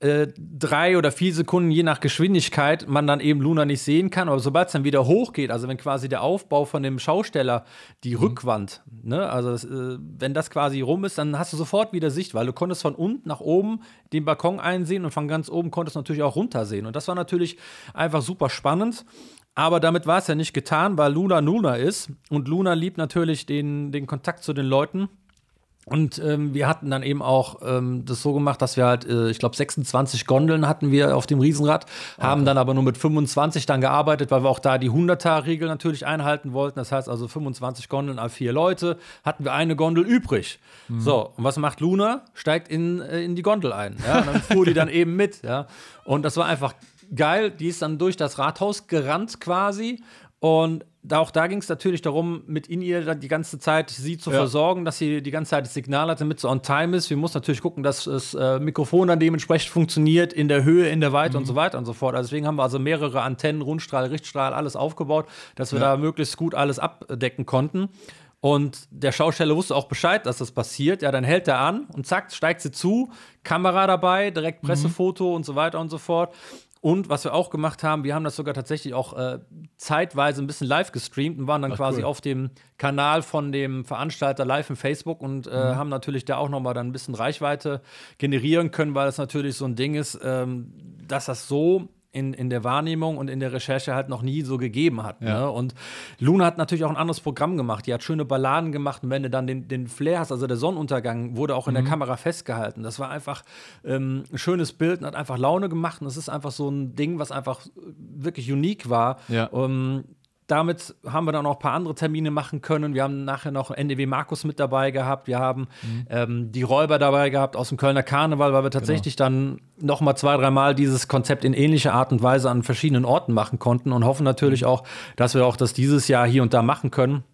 äh, drei oder vier Sekunden, je nach Geschwindigkeit, man dann eben Luna nicht sehen kann. Aber sobald es dann wieder hochgeht, also wenn quasi der Aufbau von dem Schausteller, die mhm. Rückwand, ne, also das, äh, wenn das quasi rum ist, dann hast du sofort wieder Sicht, weil du konntest von unten nach oben den Balkon einsehen und von ganz oben konntest du natürlich auch runtersehen. Und das war natürlich einfach super spannend. Aber damit war es ja nicht getan, weil Luna Luna ist. Und Luna liebt natürlich den, den Kontakt zu den Leuten. Und ähm, wir hatten dann eben auch ähm, das so gemacht, dass wir halt, äh, ich glaube, 26 Gondeln hatten wir auf dem Riesenrad, okay. haben dann aber nur mit 25 dann gearbeitet, weil wir auch da die 100er-Regel natürlich einhalten wollten. Das heißt also 25 Gondeln auf vier Leute, hatten wir eine Gondel übrig. Mhm. So, und was macht Luna? Steigt in, äh, in die Gondel ein. Ja? Und dann fuhr die dann eben mit. Ja? Und das war einfach geil. Die ist dann durch das Rathaus gerannt quasi und auch da ging es natürlich darum, mit in ihr die ganze Zeit sie zu ja. versorgen, dass sie die ganze Zeit das Signal hat, damit sie on time ist. Wir mussten natürlich gucken, dass das äh, Mikrofon dann dementsprechend funktioniert, in der Höhe, in der Weite mhm. und so weiter und so fort. Also deswegen haben wir also mehrere Antennen, Rundstrahl, Richtstrahl, alles aufgebaut, dass wir ja. da möglichst gut alles abdecken konnten. Und der Schausteller wusste auch Bescheid, dass das passiert. Ja, dann hält er an und zack, steigt sie zu, Kamera dabei, direkt mhm. Pressefoto mhm. und so weiter und so fort. Und was wir auch gemacht haben, wir haben das sogar tatsächlich auch äh, zeitweise ein bisschen live gestreamt und waren dann Ach, quasi cool. auf dem Kanal von dem Veranstalter live im Facebook und äh, mhm. haben natürlich da auch nochmal dann ein bisschen Reichweite generieren können, weil das natürlich so ein Ding ist, ähm, dass das so in, in der Wahrnehmung und in der Recherche halt noch nie so gegeben hat. Ja. Ne? Und Luna hat natürlich auch ein anderes Programm gemacht. Die hat schöne Balladen gemacht und wenn du dann den, den Flair hast, also der Sonnenuntergang, wurde auch in der Kamera festgehalten. Das war einfach ähm, ein schönes Bild und hat einfach Laune gemacht. Und es ist einfach so ein Ding, was einfach wirklich unique war. Ja. Ähm, damit haben wir dann auch ein paar andere Termine machen können. Wir haben nachher noch NDW Markus mit dabei gehabt. Wir haben ähm, die Räuber dabei gehabt aus dem Kölner Karneval, weil wir tatsächlich dann noch mal zwei, dreimal dieses Konzept in ähnlicher Art und Weise an verschiedenen Orten machen konnten und hoffen natürlich auch, dass wir auch das dieses Jahr hier und da machen können.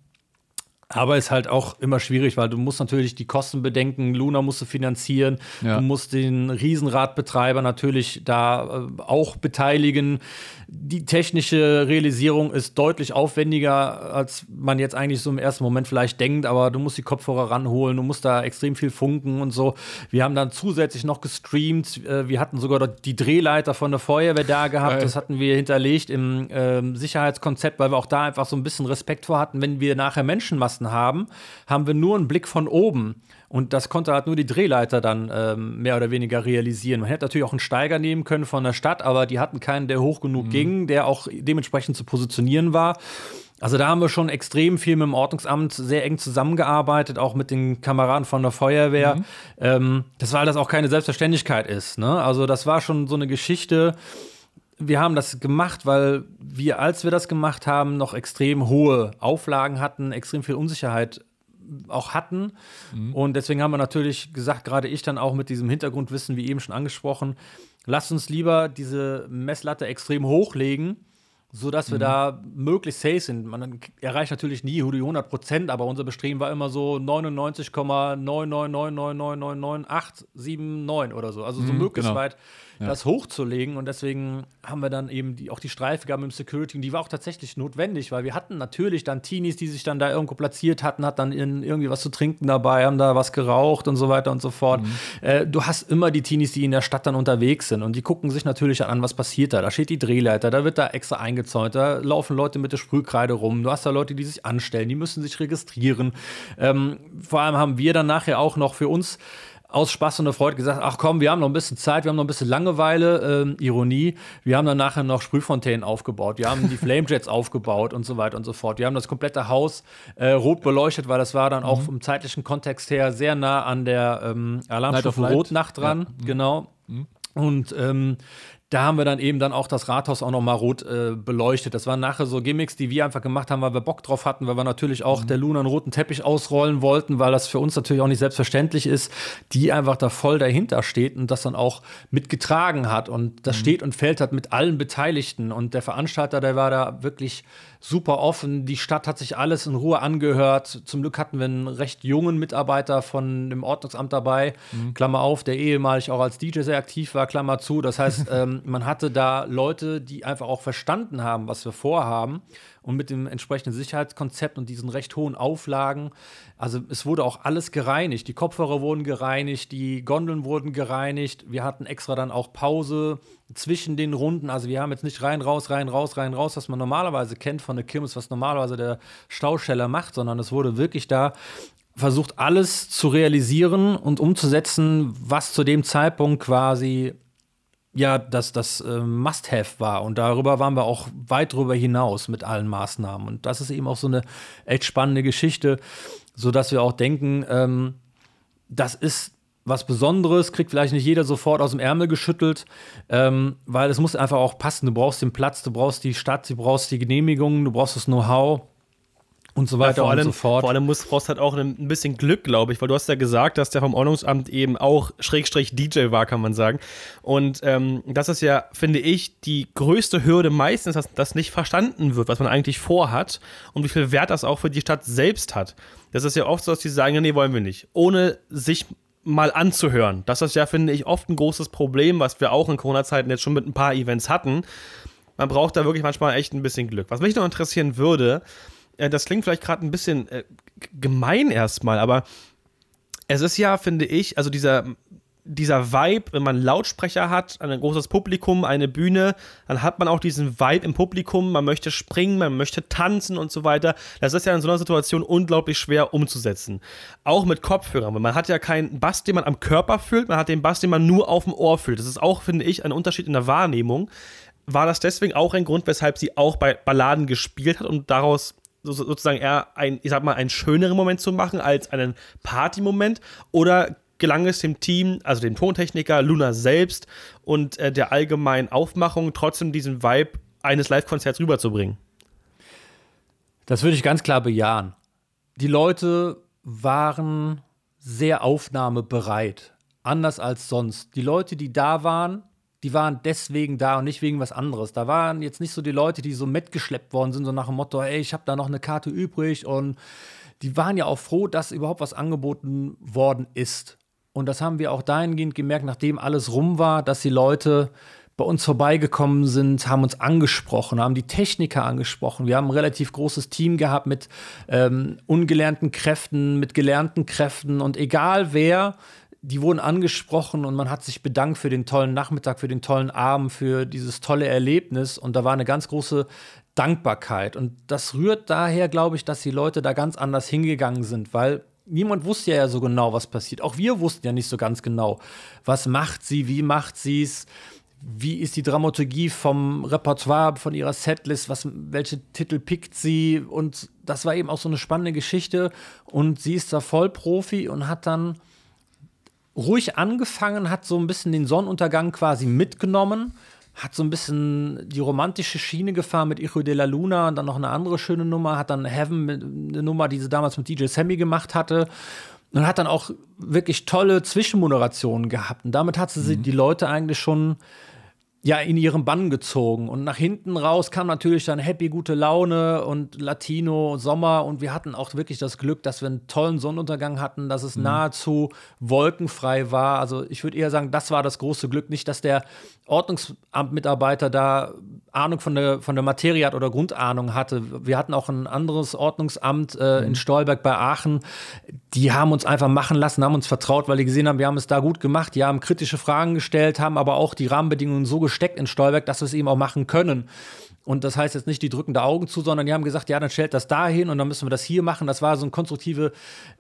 Aber ist halt auch immer schwierig, weil du musst natürlich die Kosten bedenken. Luna musst du finanzieren. Ja. Du musst den Riesenradbetreiber natürlich da äh, auch beteiligen. Die technische Realisierung ist deutlich aufwendiger, als man jetzt eigentlich so im ersten Moment vielleicht denkt. Aber du musst die Kopfhörer ranholen. Du musst da extrem viel funken und so. Wir haben dann zusätzlich noch gestreamt. Äh, Wir hatten sogar die Drehleiter von der Feuerwehr da gehabt. Geil. Das hatten wir hinterlegt im ähm, Sicherheitskonzept, weil wir auch da einfach so ein bisschen Respekt vor hatten. Wenn wir nachher Menschenmassen haben, haben wir nur einen Blick von oben. Und das konnte halt nur die Drehleiter dann ähm, mehr oder weniger realisieren. Man hätte natürlich auch einen Steiger nehmen können von der Stadt, aber die hatten keinen, der hoch genug ging, der auch dementsprechend zu positionieren war. Also da haben wir schon extrem viel mit dem Ordnungsamt sehr eng zusammengearbeitet, auch mit den Kameraden von der Feuerwehr. Ähm, das weil das auch keine Selbstverständlichkeit ist. Ne? Also das war schon so eine Geschichte, wir haben das gemacht, weil wir, als wir das gemacht haben, noch extrem hohe Auflagen hatten, extrem viel Unsicherheit auch hatten. Und deswegen haben wir natürlich gesagt, gerade ich dann auch mit diesem Hintergrundwissen, wie eben schon angesprochen, lasst uns lieber diese Messlatte extrem hochlegen, sodass wir da möglichst safe sind. Man erreicht natürlich nie die 100 Prozent, aber unser Bestreben war immer so 99,999999879 oder so. Also so möglichst genau. weit das hochzulegen. Und deswegen haben wir dann eben die, auch die Streifgabe im Security. Und die war auch tatsächlich notwendig, weil wir hatten natürlich dann Teenies, die sich dann da irgendwo platziert hatten, hat dann irgendwie was zu trinken dabei, haben da was geraucht und so weiter und so fort. Äh, du hast immer die Teenies, die in der Stadt dann unterwegs sind. Und die gucken sich natürlich an, was passiert da. Da steht die Drehleiter, da wird da extra eingezäunt, da laufen Leute mit der Sprühkreide rum. Du hast da Leute, die sich anstellen, die müssen sich registrieren. Ähm, vor allem haben wir dann nachher auch noch für uns aus Spaß und der Freude gesagt, ach komm, wir haben noch ein bisschen Zeit, wir haben noch ein bisschen Langeweile, ähm, Ironie. Wir haben dann nachher noch Sprühfontänen aufgebaut, wir haben die Flamejets aufgebaut und so weiter und so fort. Wir haben das komplette Haus äh, rot beleuchtet, weil das war dann auch vom zeitlichen Kontext her sehr nah an der ähm, Alarmstufe. Rotnacht dran, genau. Und ähm, da haben wir dann eben dann auch das Rathaus auch noch mal rot äh, beleuchtet. Das waren nachher so Gimmicks, die wir einfach gemacht haben, weil wir Bock drauf hatten, weil wir natürlich auch der Luna einen roten Teppich ausrollen wollten, weil das für uns natürlich auch nicht selbstverständlich ist, die einfach da voll dahinter steht und das dann auch mitgetragen hat. Und das steht und fällt hat mit allen Beteiligten. Und der Veranstalter, der war da wirklich super offen. Die Stadt hat sich alles in Ruhe angehört. Zum Glück hatten wir einen recht jungen Mitarbeiter von dem Ordnungsamt dabei, Klammer auf, der ehemalig auch als DJ sehr aktiv war, Klammer zu. Das heißt, ähm, man hatte da Leute, die einfach auch verstanden haben, was wir vorhaben. Und mit dem entsprechenden Sicherheitskonzept und diesen recht hohen Auflagen, also es wurde auch alles gereinigt. Die Kopfhörer wurden gereinigt, die Gondeln wurden gereinigt. Wir hatten extra dann auch Pause zwischen den Runden. Also wir haben jetzt nicht rein, raus, rein, raus, rein, raus, was man normalerweise kennt von der Kirmes, was normalerweise der Stauscheller macht, sondern es wurde wirklich da versucht, alles zu realisieren und umzusetzen, was zu dem Zeitpunkt quasi ja, das, das äh, Must-Have war. Und darüber waren wir auch weit drüber hinaus mit allen Maßnahmen. Und das ist eben auch so eine echt spannende Geschichte, sodass wir auch denken, ähm, das ist was Besonderes, kriegt vielleicht nicht jeder sofort aus dem Ärmel geschüttelt, ähm, weil es muss einfach auch passen. Du brauchst den Platz, du brauchst die Stadt, du brauchst die Genehmigungen, du brauchst das Know-how und so weiter vor allem, und so fort. Vor allem muss Frost halt auch ein, bisschen Glück, glaube ich, weil du hast ja gesagt, dass der vom Ordnungsamt eben auch Schrägstrich DJ war, kann man sagen. Und ähm, das ist ja, finde ich, die größte Hürde meistens, dass das nicht verstanden wird, was man eigentlich vorhat und wie viel Wert das auch für die Stadt selbst hat. Das ist ja oft so, dass die sagen, ja, nee, wollen wir nicht. Ohne sich mal anzuhören. Das ist ja, finde ich, oft ein großes Problem, was wir auch in Corona-Zeiten jetzt schon mit ein paar Events hatten. Man braucht da wirklich manchmal echt ein bisschen Glück. Was mich noch interessieren würde, äh, das klingt vielleicht gerade ein bisschen äh, gemein erstmal, aber es ist ja, finde ich, also dieser, dieser Vibe, wenn man Lautsprecher hat, ein großes Publikum, eine Bühne, dann hat man auch diesen Vibe im Publikum, man möchte springen, man möchte tanzen und so weiter. Das ist ja in so einer Situation unglaublich schwer umzusetzen. Auch mit Kopfhörern, weil man hat ja keinen Bass, den man am Körper fühlt, man hat den Bass, den man nur auf dem Ohr fühlt. Das ist auch, finde ich, ein Unterschied in der Wahrnehmung. war das deswegen auch ein Grund, weshalb sie auch bei Balladen gespielt hat, um daraus sozusagen eher ein, ich sag mal, einen schöneren Moment zu machen als einen Party-Moment? Oder gelang es dem Team, also dem Tontechniker, Luna selbst und äh, der allgemeinen Aufmachung, trotzdem diesen Vibe eines Live-Konzerts rüberzubringen? Das würde ich ganz klar bejahen. Die Leute waren sehr aufnahmebereit, anders als sonst. Die Leute, die da waren, die waren deswegen da und nicht wegen was anderes. Da waren jetzt nicht so die Leute, die so mitgeschleppt worden sind, so nach dem Motto, ey, ich habe da noch eine Karte übrig und die waren ja auch froh, dass überhaupt was angeboten worden ist. Und das haben wir auch dahingehend gemerkt, nachdem alles rum war, dass die Leute bei uns vorbeigekommen sind, haben uns angesprochen, haben die Techniker angesprochen. Wir haben ein relativ großes Team gehabt mit ähm, ungelernten Kräften, mit gelernten Kräften und egal wer, die wurden angesprochen und man hat sich bedankt für den tollen Nachmittag, für den tollen Abend, für dieses tolle Erlebnis. Und da war eine ganz große Dankbarkeit. Und das rührt daher, glaube ich, dass die Leute da ganz anders hingegangen sind, weil niemand wusste ja so genau, was passiert. Auch wir wussten ja nicht so ganz genau, was macht sie, wie macht sie es wie ist die Dramaturgie vom Repertoire, von ihrer Setlist, was, welche Titel pickt sie? Und das war eben auch so eine spannende Geschichte. Und sie ist da voll Profi und hat dann ruhig angefangen, hat so ein bisschen den Sonnenuntergang quasi mitgenommen, hat so ein bisschen die romantische Schiene gefahren mit Hijo de la Luna und dann noch eine andere schöne Nummer, hat dann Heaven, eine Nummer, die sie damals mit DJ Sammy gemacht hatte und hat dann auch wirklich tolle Zwischenmoderationen gehabt und damit hat sie mhm. die Leute eigentlich schon ja, in ihren Bann gezogen. Und nach hinten raus kam natürlich dann Happy, gute Laune und Latino, Sommer. Und wir hatten auch wirklich das Glück, dass wir einen tollen Sonnenuntergang hatten, dass es mhm. nahezu wolkenfrei war. Also ich würde eher sagen, das war das große Glück. Nicht, dass der Ordnungsamtmitarbeiter da Ahnung von der, von der Materie hat oder Grundahnung hatte. Wir hatten auch ein anderes Ordnungsamt äh, mhm. in Stolberg bei Aachen. Die haben uns einfach machen lassen, haben uns vertraut, weil die gesehen haben, wir haben es da gut gemacht. Die haben kritische Fragen gestellt, haben aber auch die Rahmenbedingungen so gesteckt in Stolberg, dass wir es eben auch machen können. Und das heißt jetzt nicht die drückende Augen zu, sondern die haben gesagt, ja, dann stellt das da hin und dann müssen wir das hier machen. Das war so eine konstruktive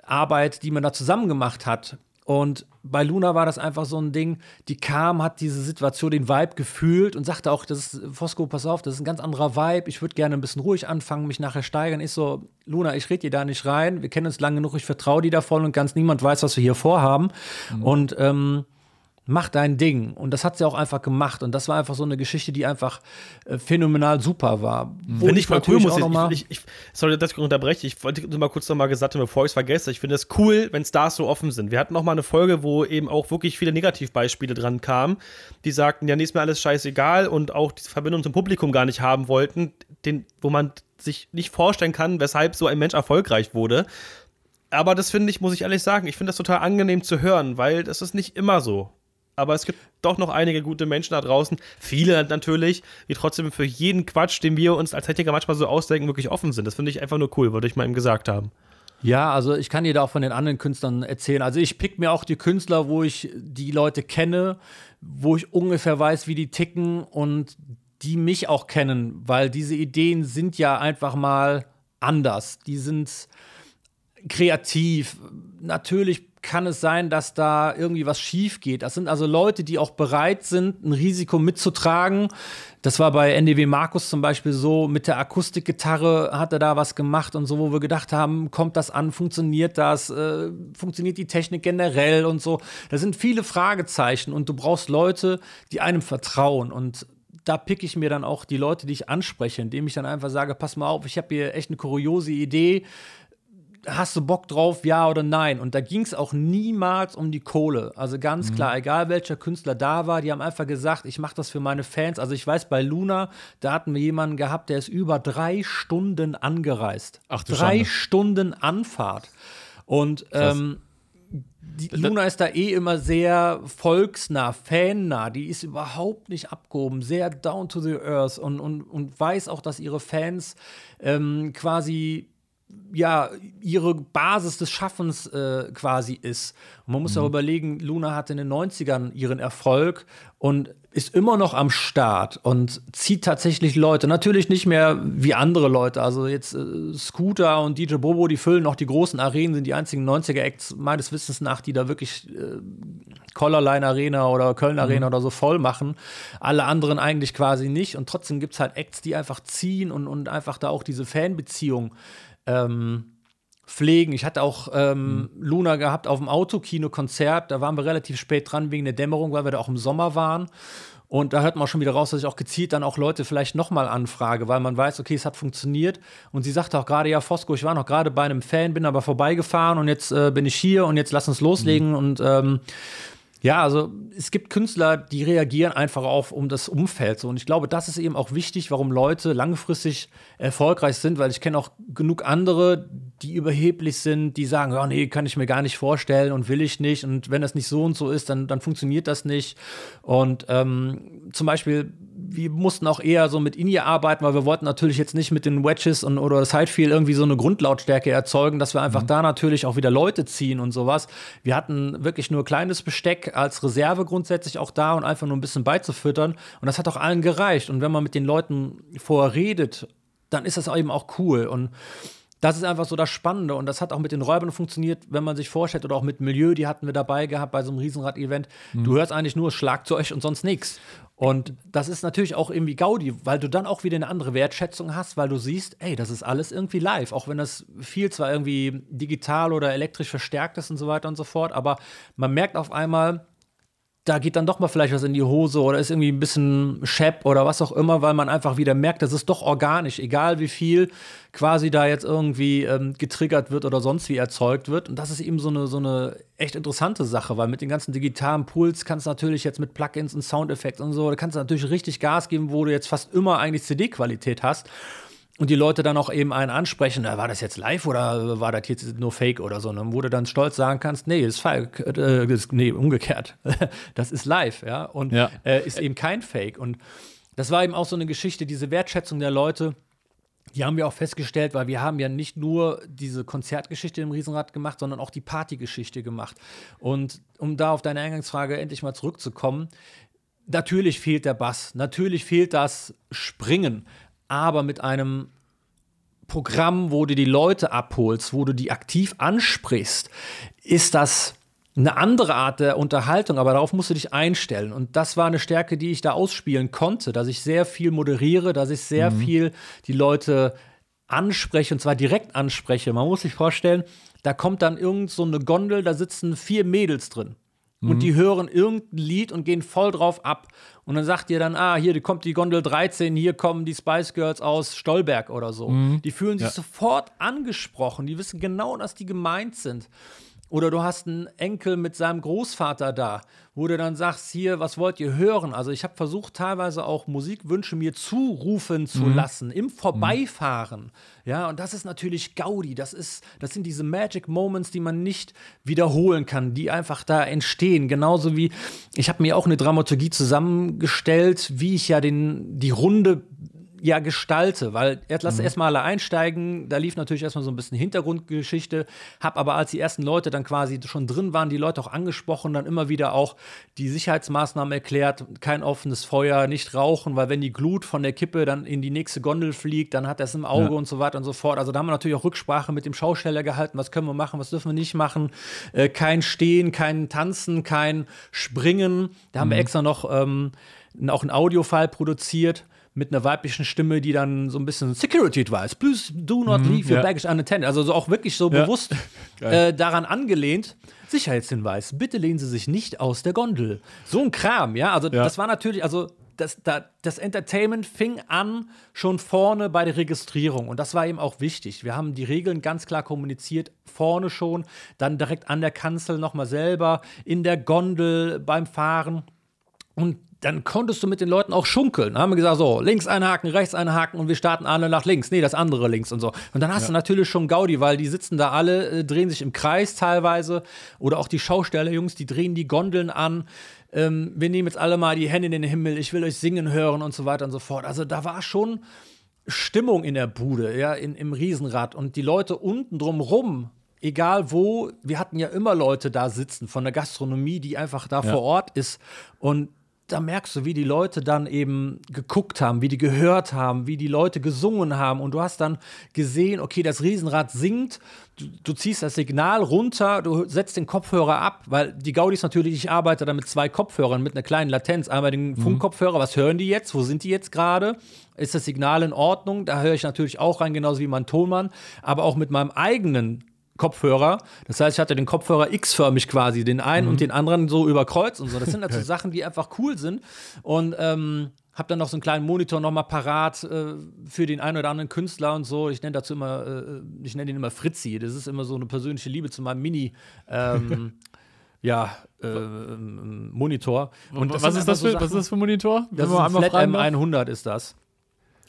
Arbeit, die man da zusammen gemacht hat. Und bei Luna war das einfach so ein Ding, die kam, hat diese Situation, den Vibe gefühlt und sagte auch, das ist, Fosco, pass auf, das ist ein ganz anderer Vibe, ich würde gerne ein bisschen ruhig anfangen, mich nachher steigern. Ich so, Luna, ich rede dir da nicht rein, wir kennen uns lange genug, ich vertraue dir da voll und ganz niemand weiß, was wir hier vorhaben. Mhm. Und ähm, mach dein Ding. Und das hat sie auch einfach gemacht. Und das war einfach so eine Geschichte, die einfach äh, phänomenal super war. Wo Wenn ich voll cool muss, ich, ich, ich, sorry, dass ich unterbreche. Ich wollte nur mal kurz noch mal gesagt haben, bevor ich es vergesse. Ich finde es cool, wenn Stars so offen sind. Wir hatten noch mal eine Folge, wo eben auch wirklich viele Negativbeispiele dran kamen, die sagten, ja, nee, ist mir alles scheißegal und auch diese Verbindung zum Publikum gar nicht haben wollten, den, wo man sich nicht vorstellen kann, weshalb so ein Mensch erfolgreich wurde. Aber das finde ich, muss ich ehrlich sagen, ich finde das total angenehm zu hören, weil das ist nicht immer so aber es gibt doch noch einige gute Menschen da draußen, viele natürlich, die trotzdem für jeden Quatsch, den wir uns als Techniker manchmal so ausdenken, wirklich offen sind. Das finde ich einfach nur cool, wollte ich mal eben gesagt haben. Ja, also ich kann dir da auch von den anderen Künstlern erzählen. Also ich pick mir auch die Künstler, wo ich die Leute kenne, wo ich ungefähr weiß, wie die ticken und die mich auch kennen, weil diese Ideen sind ja einfach mal anders. Die sind kreativ. Natürlich kann es sein, dass da irgendwie was schief geht. Das sind also Leute, die auch bereit sind, ein Risiko mitzutragen. Das war bei NDW Markus zum Beispiel so, mit der Akustikgitarre hat er da was gemacht und so, wo wir gedacht haben, kommt das an, funktioniert das, äh, funktioniert die Technik generell und so. Da sind viele Fragezeichen und du brauchst Leute, die einem vertrauen und da picke ich mir dann auch die Leute, die ich anspreche, indem ich dann einfach sage, pass mal auf, ich habe hier echt eine kuriose Idee, hast du Bock drauf, ja oder nein? Und da ging es auch niemals um die Kohle. Also ganz mhm. klar, egal welcher Künstler da war, die haben einfach gesagt, ich mache das für meine Fans. Also ich weiß, bei Luna, da hatten wir jemanden gehabt, der ist über drei Stunden angereist. Ach du Drei Schande. Stunden Anfahrt. Und ähm, die Luna ist da eh immer sehr volksnah, fannah. Die ist überhaupt nicht abgehoben, sehr down to the earth und, und, und weiß auch, dass ihre Fans ähm, quasi ja, ihre Basis des Schaffens äh, quasi ist. Und man muss mhm. auch überlegen, Luna hatte in den 90ern ihren Erfolg und ist immer noch am Start und zieht tatsächlich Leute. Natürlich nicht mehr wie andere Leute. Also jetzt äh, Scooter und DJ Bobo, die füllen noch die großen Arenen, sind die einzigen 90er-Acts meines Wissens nach, die da wirklich äh, Collarline Arena oder Köln Arena mhm. oder so voll machen. Alle anderen eigentlich quasi nicht. Und trotzdem gibt es halt Acts, die einfach ziehen und, und einfach da auch diese Fanbeziehung ähm, pflegen. Ich hatte auch ähm, mhm. Luna gehabt auf dem Autokino-Konzert. Da waren wir relativ spät dran wegen der Dämmerung, weil wir da auch im Sommer waren. Und da hört man auch schon wieder raus, dass ich auch gezielt dann auch Leute vielleicht nochmal anfrage, weil man weiß, okay, es hat funktioniert. Und sie sagte auch gerade, ja, Fosco, ich war noch gerade bei einem Fan, bin aber vorbeigefahren und jetzt äh, bin ich hier und jetzt lass uns loslegen. Mhm. Und ähm, ja, also es gibt Künstler, die reagieren einfach auf um das Umfeld so. Und ich glaube, das ist eben auch wichtig, warum Leute langfristig erfolgreich sind, weil ich kenne auch genug andere, die überheblich sind, die sagen, oh nee, kann ich mir gar nicht vorstellen und will ich nicht und wenn das nicht so und so ist, dann, dann funktioniert das nicht und ähm, zum Beispiel wir mussten auch eher so mit In-Ear arbeiten, weil wir wollten natürlich jetzt nicht mit den Wedges und, oder Sidefield irgendwie so eine Grundlautstärke erzeugen, dass wir einfach mhm. da natürlich auch wieder Leute ziehen und sowas. Wir hatten wirklich nur kleines Besteck als Reserve grundsätzlich auch da und einfach nur ein bisschen beizufüttern. Und das hat auch allen gereicht. Und wenn man mit den Leuten vorher redet, dann ist das eben auch cool. Und das ist einfach so das Spannende und das hat auch mit den Räubern funktioniert, wenn man sich vorstellt, oder auch mit Milieu, die hatten wir dabei gehabt bei so einem Riesenrad-Event. Mhm. Du hörst eigentlich nur Schlagzeug und sonst nichts. Und das ist natürlich auch irgendwie Gaudi, weil du dann auch wieder eine andere Wertschätzung hast, weil du siehst, ey, das ist alles irgendwie live, auch wenn das viel zwar irgendwie digital oder elektrisch verstärkt ist und so weiter und so fort, aber man merkt auf einmal, da geht dann doch mal vielleicht was in die Hose oder ist irgendwie ein bisschen Shep oder was auch immer, weil man einfach wieder merkt, das ist doch organisch, egal wie viel quasi da jetzt irgendwie ähm, getriggert wird oder sonst wie erzeugt wird. Und das ist eben so eine, so eine echt interessante Sache, weil mit den ganzen digitalen Puls kannst du natürlich jetzt mit Plugins und Soundeffekten und so, da kannst du natürlich richtig Gas geben, wo du jetzt fast immer eigentlich CD-Qualität hast und die Leute dann auch eben einen ansprechen, war das jetzt live oder war das jetzt nur Fake oder so, ne? wo du dann stolz sagen kannst, nee, ist falsch, äh, ist, nee, umgekehrt, das ist live, ja, und ja. Äh, ist eben kein Fake. Und das war eben auch so eine Geschichte, diese Wertschätzung der Leute, die haben wir auch festgestellt, weil wir haben ja nicht nur diese Konzertgeschichte im Riesenrad gemacht, sondern auch die Partygeschichte gemacht. Und um da auf deine Eingangsfrage endlich mal zurückzukommen, natürlich fehlt der Bass, natürlich fehlt das Springen, aber mit einem Programm, wo du die Leute abholst, wo du die aktiv ansprichst, ist das eine andere Art der Unterhaltung, aber darauf musst du dich einstellen. Und das war eine Stärke, die ich da ausspielen konnte, dass ich sehr viel moderiere, dass ich sehr mhm. viel die Leute anspreche und zwar direkt anspreche. Man muss sich vorstellen, da kommt dann irgend so eine Gondel, da sitzen vier Mädels drin. Mhm. Und die hören irgendein Lied und gehen voll drauf ab. Und dann sagt ihr dann, ah, hier kommt die Gondel 13, hier kommen die Spice Girls aus Stolberg oder so. Mhm. Die fühlen sich ja. sofort angesprochen, die wissen genau, dass die gemeint sind. Oder du hast einen Enkel mit seinem Großvater da, wo du dann sagst, hier, was wollt ihr hören? Also ich habe versucht, teilweise auch Musikwünsche mir zurufen zu mhm. lassen, im Vorbeifahren. Ja, und das ist natürlich Gaudi. Das, ist, das sind diese Magic Moments, die man nicht wiederholen kann, die einfach da entstehen. Genauso wie, ich habe mir auch eine Dramaturgie zusammengestellt, wie ich ja den, die Runde ja gestalte, weil er lass mhm. erstmal alle einsteigen, da lief natürlich erstmal so ein bisschen Hintergrundgeschichte, hab aber als die ersten Leute dann quasi schon drin waren, die Leute auch angesprochen, dann immer wieder auch die Sicherheitsmaßnahmen erklärt, kein offenes Feuer, nicht rauchen, weil wenn die Glut von der Kippe dann in die nächste Gondel fliegt, dann hat er es im Auge ja. und so weiter und so fort. Also da haben wir natürlich auch Rücksprache mit dem Schausteller gehalten, was können wir machen, was dürfen wir nicht machen, äh, kein Stehen, kein Tanzen, kein Springen. Da haben mhm. wir extra noch ähm, auch ein Audiofile produziert mit einer weiblichen Stimme, die dann so ein bisschen Security Advice, please do not mhm, leave your ja. baggage unattended. Also so auch wirklich so ja. bewusst äh, daran angelehnt. Sicherheitshinweis, bitte lehnen Sie sich nicht aus der Gondel. So ein Kram, ja. Also das war natürlich, also das, das, Entertainment fing an schon vorne bei der Registrierung und das war eben auch wichtig. Wir haben die Regeln ganz klar kommuniziert, vorne schon, dann direkt an der Kanzel nochmal selber, in der Gondel beim Fahren. Und dann konntest du mit den Leuten auch schunkeln. Dann haben wir gesagt, so, links einhaken, rechts einhaken und wir starten alle nach links. Nee, das andere links und so. Und dann hast ja. du natürlich schon Gaudi, weil die sitzen da alle, äh, drehen sich im Kreis teilweise. Oder auch die Schausteller-Jungs, die drehen die Gondeln an. Ähm, wir nehmen jetzt alle mal die Hände in den Himmel, ich will euch singen hören und so weiter und so fort. Also da war schon Stimmung in der Bude, ja, in, im Riesenrad und die Leute unten drumrum, egal wo, wir hatten ja immer Leute da sitzen von der Gastronomie, die einfach da Ja. vor Ort ist und da merkst du, wie die Leute dann eben geguckt haben, wie die gehört haben, wie die Leute gesungen haben. Und du hast dann gesehen, okay, das Riesenrad singt, du, du ziehst das Signal runter, du setzt den Kopfhörer ab, weil die Gaudis natürlich, ich arbeite da mit zwei Kopfhörern, mit einer kleinen Latenz. Einmal den Funkkopfhörer, was hören die jetzt? Wo sind die jetzt gerade? Ist das Signal in Ordnung? Da höre ich natürlich auch rein, genauso wie mein Tonmann, aber auch mit meinem eigenen Kopfhörer. Das heißt, ich hatte den Kopfhörer X-förmig quasi, den einen und den anderen so überkreuzt und so. Das sind natürlich Sachen, die einfach cool sind. Und ähm, habe dann noch so einen kleinen Monitor noch mal parat äh, für den einen oder anderen Künstler und so. Ich nenne dazu immer, äh, ich nenne den immer Fritzi. Das ist immer so eine persönliche Liebe zu meinem Mini. Ähm, ja, äh, Monitor. Und was, sind ist das so für, Sachen- was ist das für ein Monitor? Das ist ein Flat fragen darf? M100 ist das.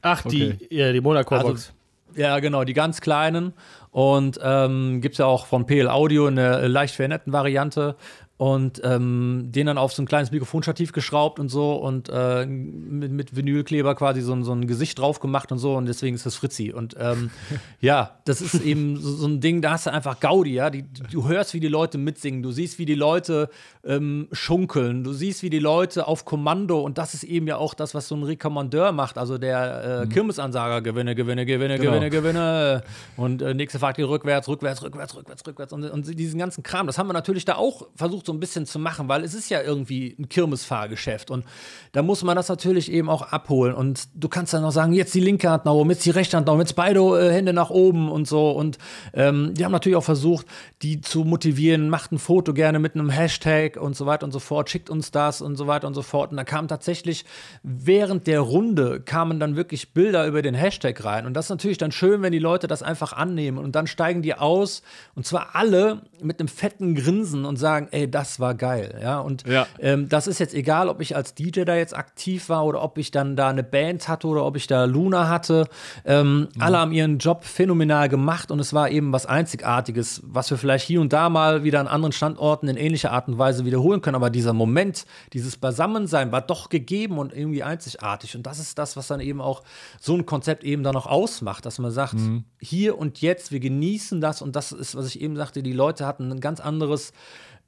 Ach, die, Okay. ja, die Monaco-Box. Also, ja, genau, die ganz kleinen. Und ähm, gibt es ja auch von PL Audio eine leicht veränderten Variante. Und ähm, den dann auf so ein kleines Mikrofonstativ geschraubt und so und äh, mit, mit Vinylkleber quasi so, ein- so ein Gesicht drauf gemacht und so und deswegen ist das Fritzi. Und ähm, ja, das ist eben so, so ein Ding, da hast du einfach Gaudi, ja. Die, du hörst, wie die Leute mitsingen, du siehst, wie die Leute ähm, schunkeln, du siehst, wie die Leute auf Kommando und das ist eben ja auch das, was so ein Rekommandeur macht, also der äh, Kirmesansager, gewinne, gewinne, gewinne, Genau. gewinne, gewinne. Und äh, nächste Fahrt geht rückwärts, rückwärts, rückwärts, rückwärts, rückwärts. Und, und diesen ganzen Kram, das haben wir natürlich da auch versucht, so ein bisschen zu machen, weil es ist ja irgendwie ein Kirmesfahrgeschäft. Und da muss man das natürlich eben auch abholen. Und du kannst dann noch sagen, jetzt die linke Hand nach oben, jetzt die rechte Hand nach oben, jetzt beide äh, Hände nach oben und so. Und ähm, die haben natürlich auch versucht, die zu motivieren, macht ein Foto gerne mit einem Hashtag und so weiter und so fort, schickt uns das und so weiter und so fort. Und da kamen tatsächlich während der Runde kamen dann wirklich Bilder über den Hashtag rein. Und das ist natürlich dann schön, wenn die Leute das einfach annehmen. Und dann steigen die aus und zwar alle mit einem fetten Grinsen und sagen, ey, das war geil. Ja, und Ja. ähm, das ist jetzt egal, ob ich als DJ da jetzt aktiv war oder ob ich dann da eine Band hatte oder ob ich da Luna hatte. Ähm, Alle haben ihren Job phänomenal gemacht und es war eben was Einzigartiges, was wir vielleicht hier und da mal wieder an anderen Standorten in ähnlicher Art und Weise wiederholen können. Aber dieser Moment, dieses Beisammensein war doch gegeben und irgendwie einzigartig. Und das ist das, was dann eben auch so ein Konzept eben dann auch ausmacht, dass man sagt, hier und jetzt, wir genießen das und das ist, was ich eben sagte, die Leute hatten ein ganz anderes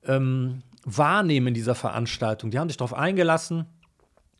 ähm, Wahrnehmen dieser Veranstaltung. Die haben sich darauf eingelassen,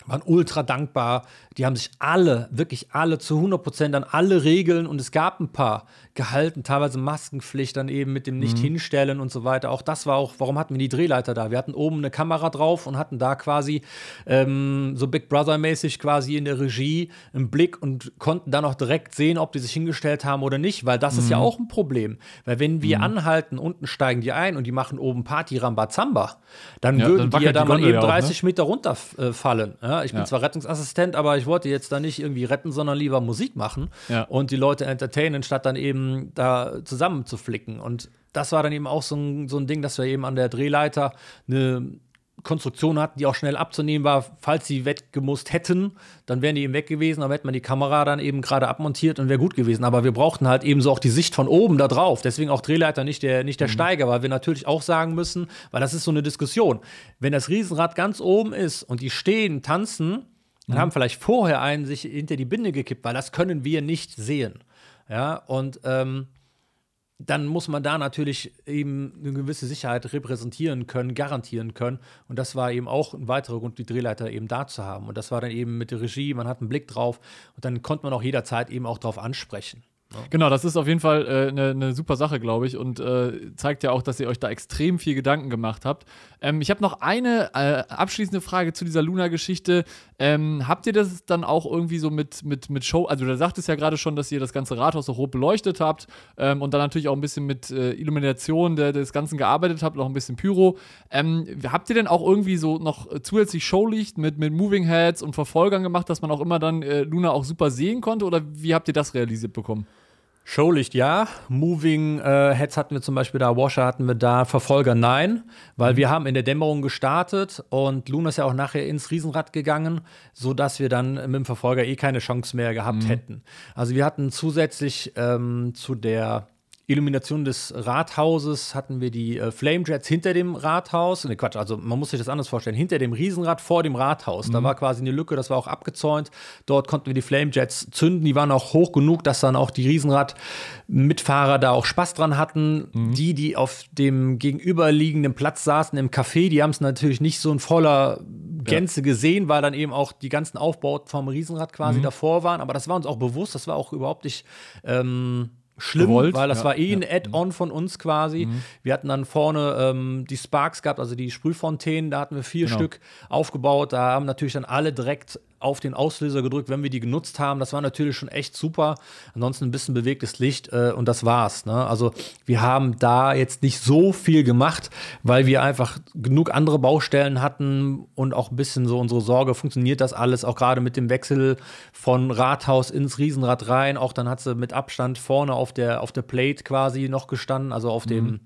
waren ultra dankbar. Die haben sich alle, wirklich alle zu 100 Prozent an alle Regeln und es gab ein paar gehalten, teilweise Maskenpflicht dann eben mit dem nicht hinstellen und so weiter. Auch das war auch, warum hatten wir die Drehleiter da? Wir hatten oben eine Kamera drauf und hatten da quasi ähm, so Big Brother-mäßig quasi in der Regie einen Blick und konnten dann auch direkt sehen, ob die sich hingestellt haben oder nicht, weil das ist ja auch ein Problem. Weil wenn wir anhalten, unten steigen die ein und die machen oben Party Rambazamba, dann Ja, würden dann die ja da mal eben ja auch, ne? 30 Meter runterfallen. Ja, ich bin Ja. zwar Rettungsassistent, aber ich wollte jetzt da nicht irgendwie retten, sondern lieber Musik machen und die Leute entertainen, statt dann eben da zusammen zu flicken. Und das war dann eben auch so ein, so ein Ding, dass wir eben an der Drehleiter eine Konstruktion hatten, die auch schnell abzunehmen war, falls sie weggemusst hätten, dann wären die eben weg gewesen, aber hätte man die Kamera dann eben gerade abmontiert und wäre gut gewesen. Aber wir brauchten halt eben so auch die Sicht von oben da drauf. Deswegen auch Drehleiter, nicht der, nicht der Steiger, weil wir natürlich auch sagen müssen, weil das ist so eine Diskussion. Wenn das Riesenrad ganz oben ist und die stehen, tanzen, dann haben vielleicht vorher einen sich hinter die Binde gekippt, weil das können wir nicht sehen. Ja, und ähm, dann muss man da natürlich eben eine gewisse Sicherheit repräsentieren können, garantieren können. Und das war eben auch ein weiterer Grund, die Drehleiter eben da zu haben. Und das war dann eben mit der Regie, man hat einen Blick drauf und dann konnte man auch jederzeit eben auch drauf ansprechen. Genau, das ist auf jeden Fall eine äh, ne super Sache, glaube ich, und äh, zeigt ja auch, dass ihr euch da extrem viel Gedanken gemacht habt. Ähm, ich habe noch eine äh, abschließende Frage zu dieser Luna-Geschichte. Ähm, habt ihr das dann auch irgendwie so mit, mit, mit Show, also du sagtest ja gerade schon, dass ihr das ganze Rathaus auch rot beleuchtet habt ähm, und dann natürlich auch ein bisschen mit äh, Illumination der, des Ganzen gearbeitet habt, auch ein bisschen Pyro. Ähm, habt ihr denn auch irgendwie so noch zusätzlich Showlicht mit, mit Moving Heads und Verfolgern gemacht, dass man auch immer dann äh, Luna auch super sehen konnte oder wie habt ihr das realisiert bekommen? Showlicht ja, Moving äh, Heads hatten wir zum Beispiel da, Washer hatten wir da, Verfolger nein, weil wir haben in der Dämmerung gestartet und Luna ist ja auch nachher ins Riesenrad gegangen, sodass wir dann mit dem Verfolger eh keine Chance mehr gehabt hätten. Also wir hatten zusätzlich ähm, zu der Illumination des Rathauses hatten wir die äh, Flamejets hinter dem Rathaus. Ne, Quatsch, also man muss sich das anders vorstellen. Hinter dem Riesenrad vor dem Rathaus. Mhm. Da war quasi eine Lücke, das war auch abgezäunt. Dort konnten wir die Flamejets zünden. Die waren auch hoch genug, dass dann auch die Riesenrad-Mitfahrer da auch Spaß dran hatten. Mhm. Die, die auf dem gegenüberliegenden Platz saßen im Café, die haben es natürlich nicht so in voller Gänze ja. gesehen, weil dann eben auch die ganzen Aufbauten vom Riesenrad quasi mhm. davor waren. Aber das war uns auch bewusst, das war auch überhaupt nicht. Ähm, schlimm, Gewollt, weil das ja, war eh ein Add-on von uns quasi. Mhm. Wir hatten dann vorne ähm, die Sparks gehabt, also die Sprühfontänen, da hatten wir vier genau. Stück aufgebaut. Da haben natürlich dann alle direkt auf den Auslöser gedrückt, wenn wir die genutzt haben. Das war natürlich schon echt super. Ansonsten ein bisschen bewegtes Licht äh, und das war's. Ne? Also wir haben da jetzt nicht so viel gemacht, weil wir einfach genug andere Baustellen hatten und auch ein bisschen so unsere Sorge, funktioniert das alles, auch gerade mit dem Wechsel von Rathaus ins Riesenrad rein. Auch dann hat sie mit Abstand vorne auf der, auf der Plate quasi noch gestanden, also auf mhm. dem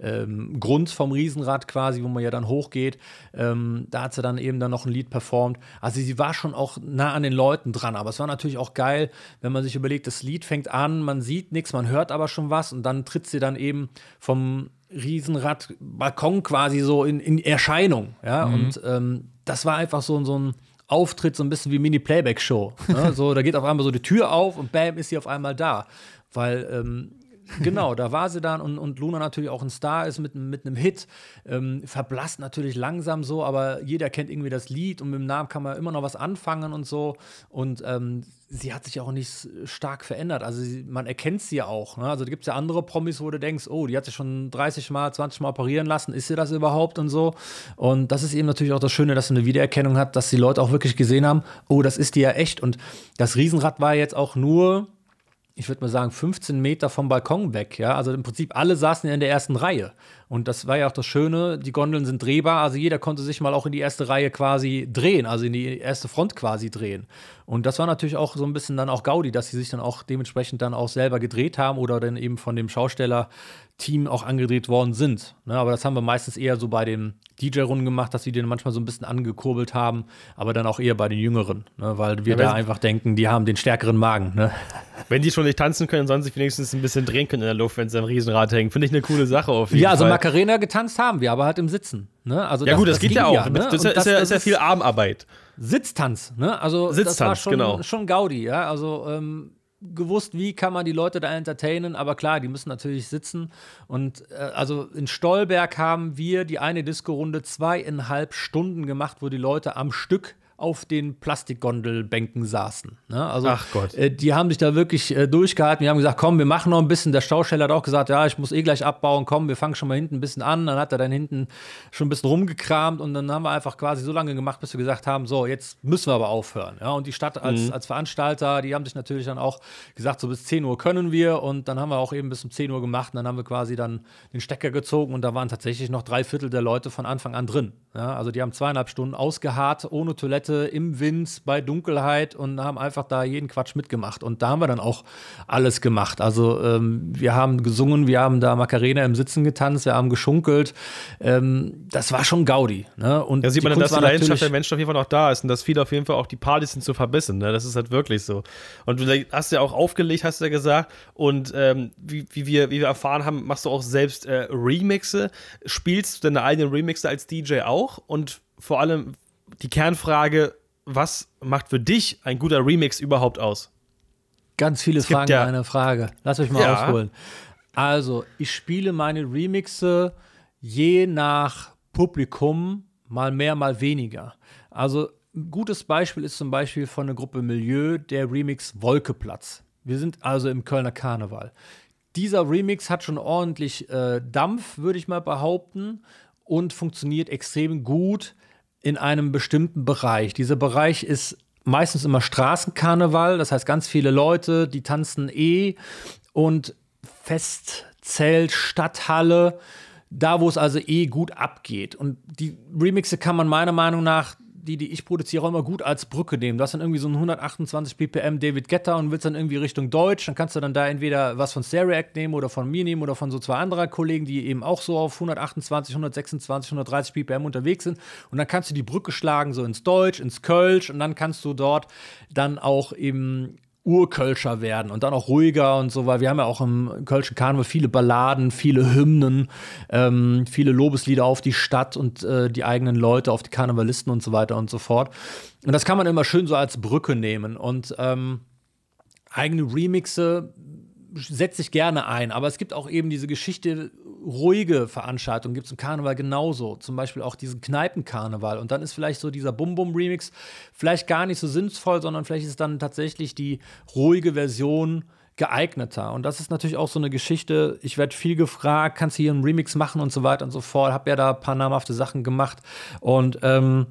ähm, Grund vom Riesenrad quasi, wo man ja dann hochgeht. Ähm, da hat sie dann eben dann noch ein Lied performt. Also sie war schon auch nah an den Leuten dran. Aber es war natürlich auch geil, wenn man sich überlegt, das Lied fängt an, man sieht nichts, man hört aber schon was und dann tritt sie dann eben vom Riesenrad-Balkon quasi so in, in Erscheinung. Ja, mhm. und ähm, das war einfach so, so ein Auftritt, so ein bisschen wie Mini-Playback-Show. Ne? so, da geht auf einmal so die Tür auf und bam, ist sie auf einmal da. Weil ähm, genau, da war sie dann und, und Luna natürlich auch ein Star ist mit, mit einem Hit. Ähm, verblasst natürlich langsam so, aber jeder kennt irgendwie das Lied und mit dem Namen kann man immer noch was anfangen und so. Und ähm, sie hat sich auch nicht stark verändert. Also sie, man erkennt sie ja auch. Ne? Also da gibt es ja andere Promis, wo du denkst, oh, die hat sich schon 30 Mal, 20 Mal operieren lassen. Ist sie das überhaupt und so? Und das ist eben natürlich auch das Schöne, dass sie eine Wiedererkennung hat, dass die Leute auch wirklich gesehen haben, oh, das ist die ja echt. Und das Riesenrad war jetzt auch nur ich würde mal sagen, 15 Meter vom Balkon weg. Ja? Also im Prinzip alle saßen ja in der ersten Reihe. Und das war ja auch das Schöne, die Gondeln sind drehbar, also jeder konnte sich mal auch in die erste Reihe quasi drehen, also in die erste Front quasi drehen. Und das war natürlich auch so ein bisschen dann auch Gaudi, dass sie sich dann auch dementsprechend dann auch selber gedreht haben oder dann eben von dem Schaustellerteam auch angedreht worden sind. Ne, aber das haben wir meistens eher so bei den DJ-Runden gemacht, dass sie den manchmal so ein bisschen angekurbelt haben, aber dann auch eher bei den Jüngeren, ne, weil wir ja, da einfach denken, die haben den stärkeren Magen. Ne? Wenn die schon nicht tanzen können, sollen sie wenigstens ein bisschen drehen können in der Luft, wenn sie am Riesenrad hängen. Finde ich eine coole Sache auf jeden ja, also Fall. Ja, also Macarena getanzt haben wir, aber halt im Sitzen. Ne? Also ja, das, gut, das, das geht ja auch. Ja, ne? das, das, ist ja, ist ja viel Armarbeit. Sitztanz, ne? Also Sitztanz, das war schon, genau. schon Gaudi, ja. Also ähm, gewusst, wie kann man die Leute da entertainen, aber klar, die müssen natürlich sitzen. Und äh, also in Stolberg haben wir die eine Disco-Runde zweieinhalb Stunden gemacht, wo die Leute am Stück auf den Plastikgondelbänken saßen. Ne? Also, Ach Gott. Äh, die haben sich da wirklich äh, durchgehalten. Wir haben gesagt, komm, wir machen noch ein bisschen. Der Stausteller hat auch gesagt, ja, ich muss eh gleich abbauen, komm, wir fangen schon mal hinten ein bisschen an. Dann hat er dann hinten schon ein bisschen rumgekramt und dann haben wir einfach quasi so lange gemacht, bis wir gesagt haben, so, jetzt müssen wir aber aufhören. Ja? Und die Stadt als, mhm. als Veranstalter, die haben sich natürlich dann auch gesagt, so bis 10 Uhr können wir und dann haben wir auch eben bis um 10 Uhr gemacht und dann haben wir quasi dann den Stecker gezogen und da waren tatsächlich noch drei Viertel der Leute von Anfang an drin. Ja? Also die haben zweieinhalb Stunden ausgeharrt, ohne Toilette Toilette, im Wind, bei Dunkelheit und haben einfach da jeden Quatsch mitgemacht. Und da haben wir dann auch alles gemacht. Also ähm, wir haben gesungen, wir haben da Macarena im Sitzen getanzt, wir haben geschunkelt. Ähm, das war schon Gaudi. Ne? Und ja, sieht man dann, dass die Leidenschaft der Menschen auf jeden Fall noch da ist und dass viele auf jeden Fall auch die Partys sind zu verbissen. Ne? Das ist halt wirklich so. Und du hast ja auch aufgelegt, hast du ja gesagt. Und ähm, wie, wie, wir, wie wir erfahren haben, machst du auch selbst äh, Remixe. Spielst du deine eigenen Remixe als DJ auch? Und vor allem, die Kernfrage, was macht für dich ein guter Remix überhaupt aus? Ganz viele Fragen ja, in einer Frage. Lass mich mal ja. ausholen. Also, ich spiele meine Remixe je nach Publikum mal mehr, mal weniger. Also, ein gutes Beispiel ist zum Beispiel von der Gruppe Milieu der Remix Wolkeplatz. Wir sind also im Kölner Karneval. Dieser Remix hat schon ordentlich äh, Dampf, würde ich mal behaupten, und funktioniert extrem gut in einem bestimmten Bereich. Dieser Bereich ist meistens immer Straßenkarneval, das heißt ganz viele Leute, die tanzen eh und Festzelt, Stadthalle, da wo es also eh gut abgeht. Und die Remixe kann man meiner Meinung nach die, die ich produziere, auch immer gut als Brücke nehmen. Du hast dann irgendwie so ein 128 BPM David Guetta und willst dann irgendwie Richtung Deutsch, dann kannst du dann da entweder was von Stereact nehmen oder von mir nehmen oder von so zwei anderen Kollegen, die eben auch so auf 128, 126, 130 BPM unterwegs sind. Und dann kannst du die Brücke schlagen, so ins Deutsch, ins Kölsch und dann kannst du dort dann auch eben Urkölscher werden und dann auch ruhiger und so, weil wir haben ja auch im Kölschen Karneval viele Balladen, viele Hymnen, ähm, viele Lobeslieder auf die Stadt und äh, die eigenen Leute, auf die Karnevalisten und so weiter und so fort. Und das kann man immer schön so als Brücke nehmen und ähm, eigene Remixe setze ich gerne ein, aber es gibt auch eben diese Geschichte, ruhige Veranstaltungen gibt es im Karneval genauso. Zum Beispiel auch diesen Kneipenkarneval. Und dann ist vielleicht so dieser Bum-Bum-Remix vielleicht gar nicht so sinnvoll, sondern vielleicht ist dann tatsächlich die ruhige Version geeigneter. Und das ist natürlich auch so eine Geschichte. Ich werde viel gefragt, kannst du hier einen Remix machen und so weiter und so fort. Hab ja da ein paar namhafte Sachen gemacht. Und ähm,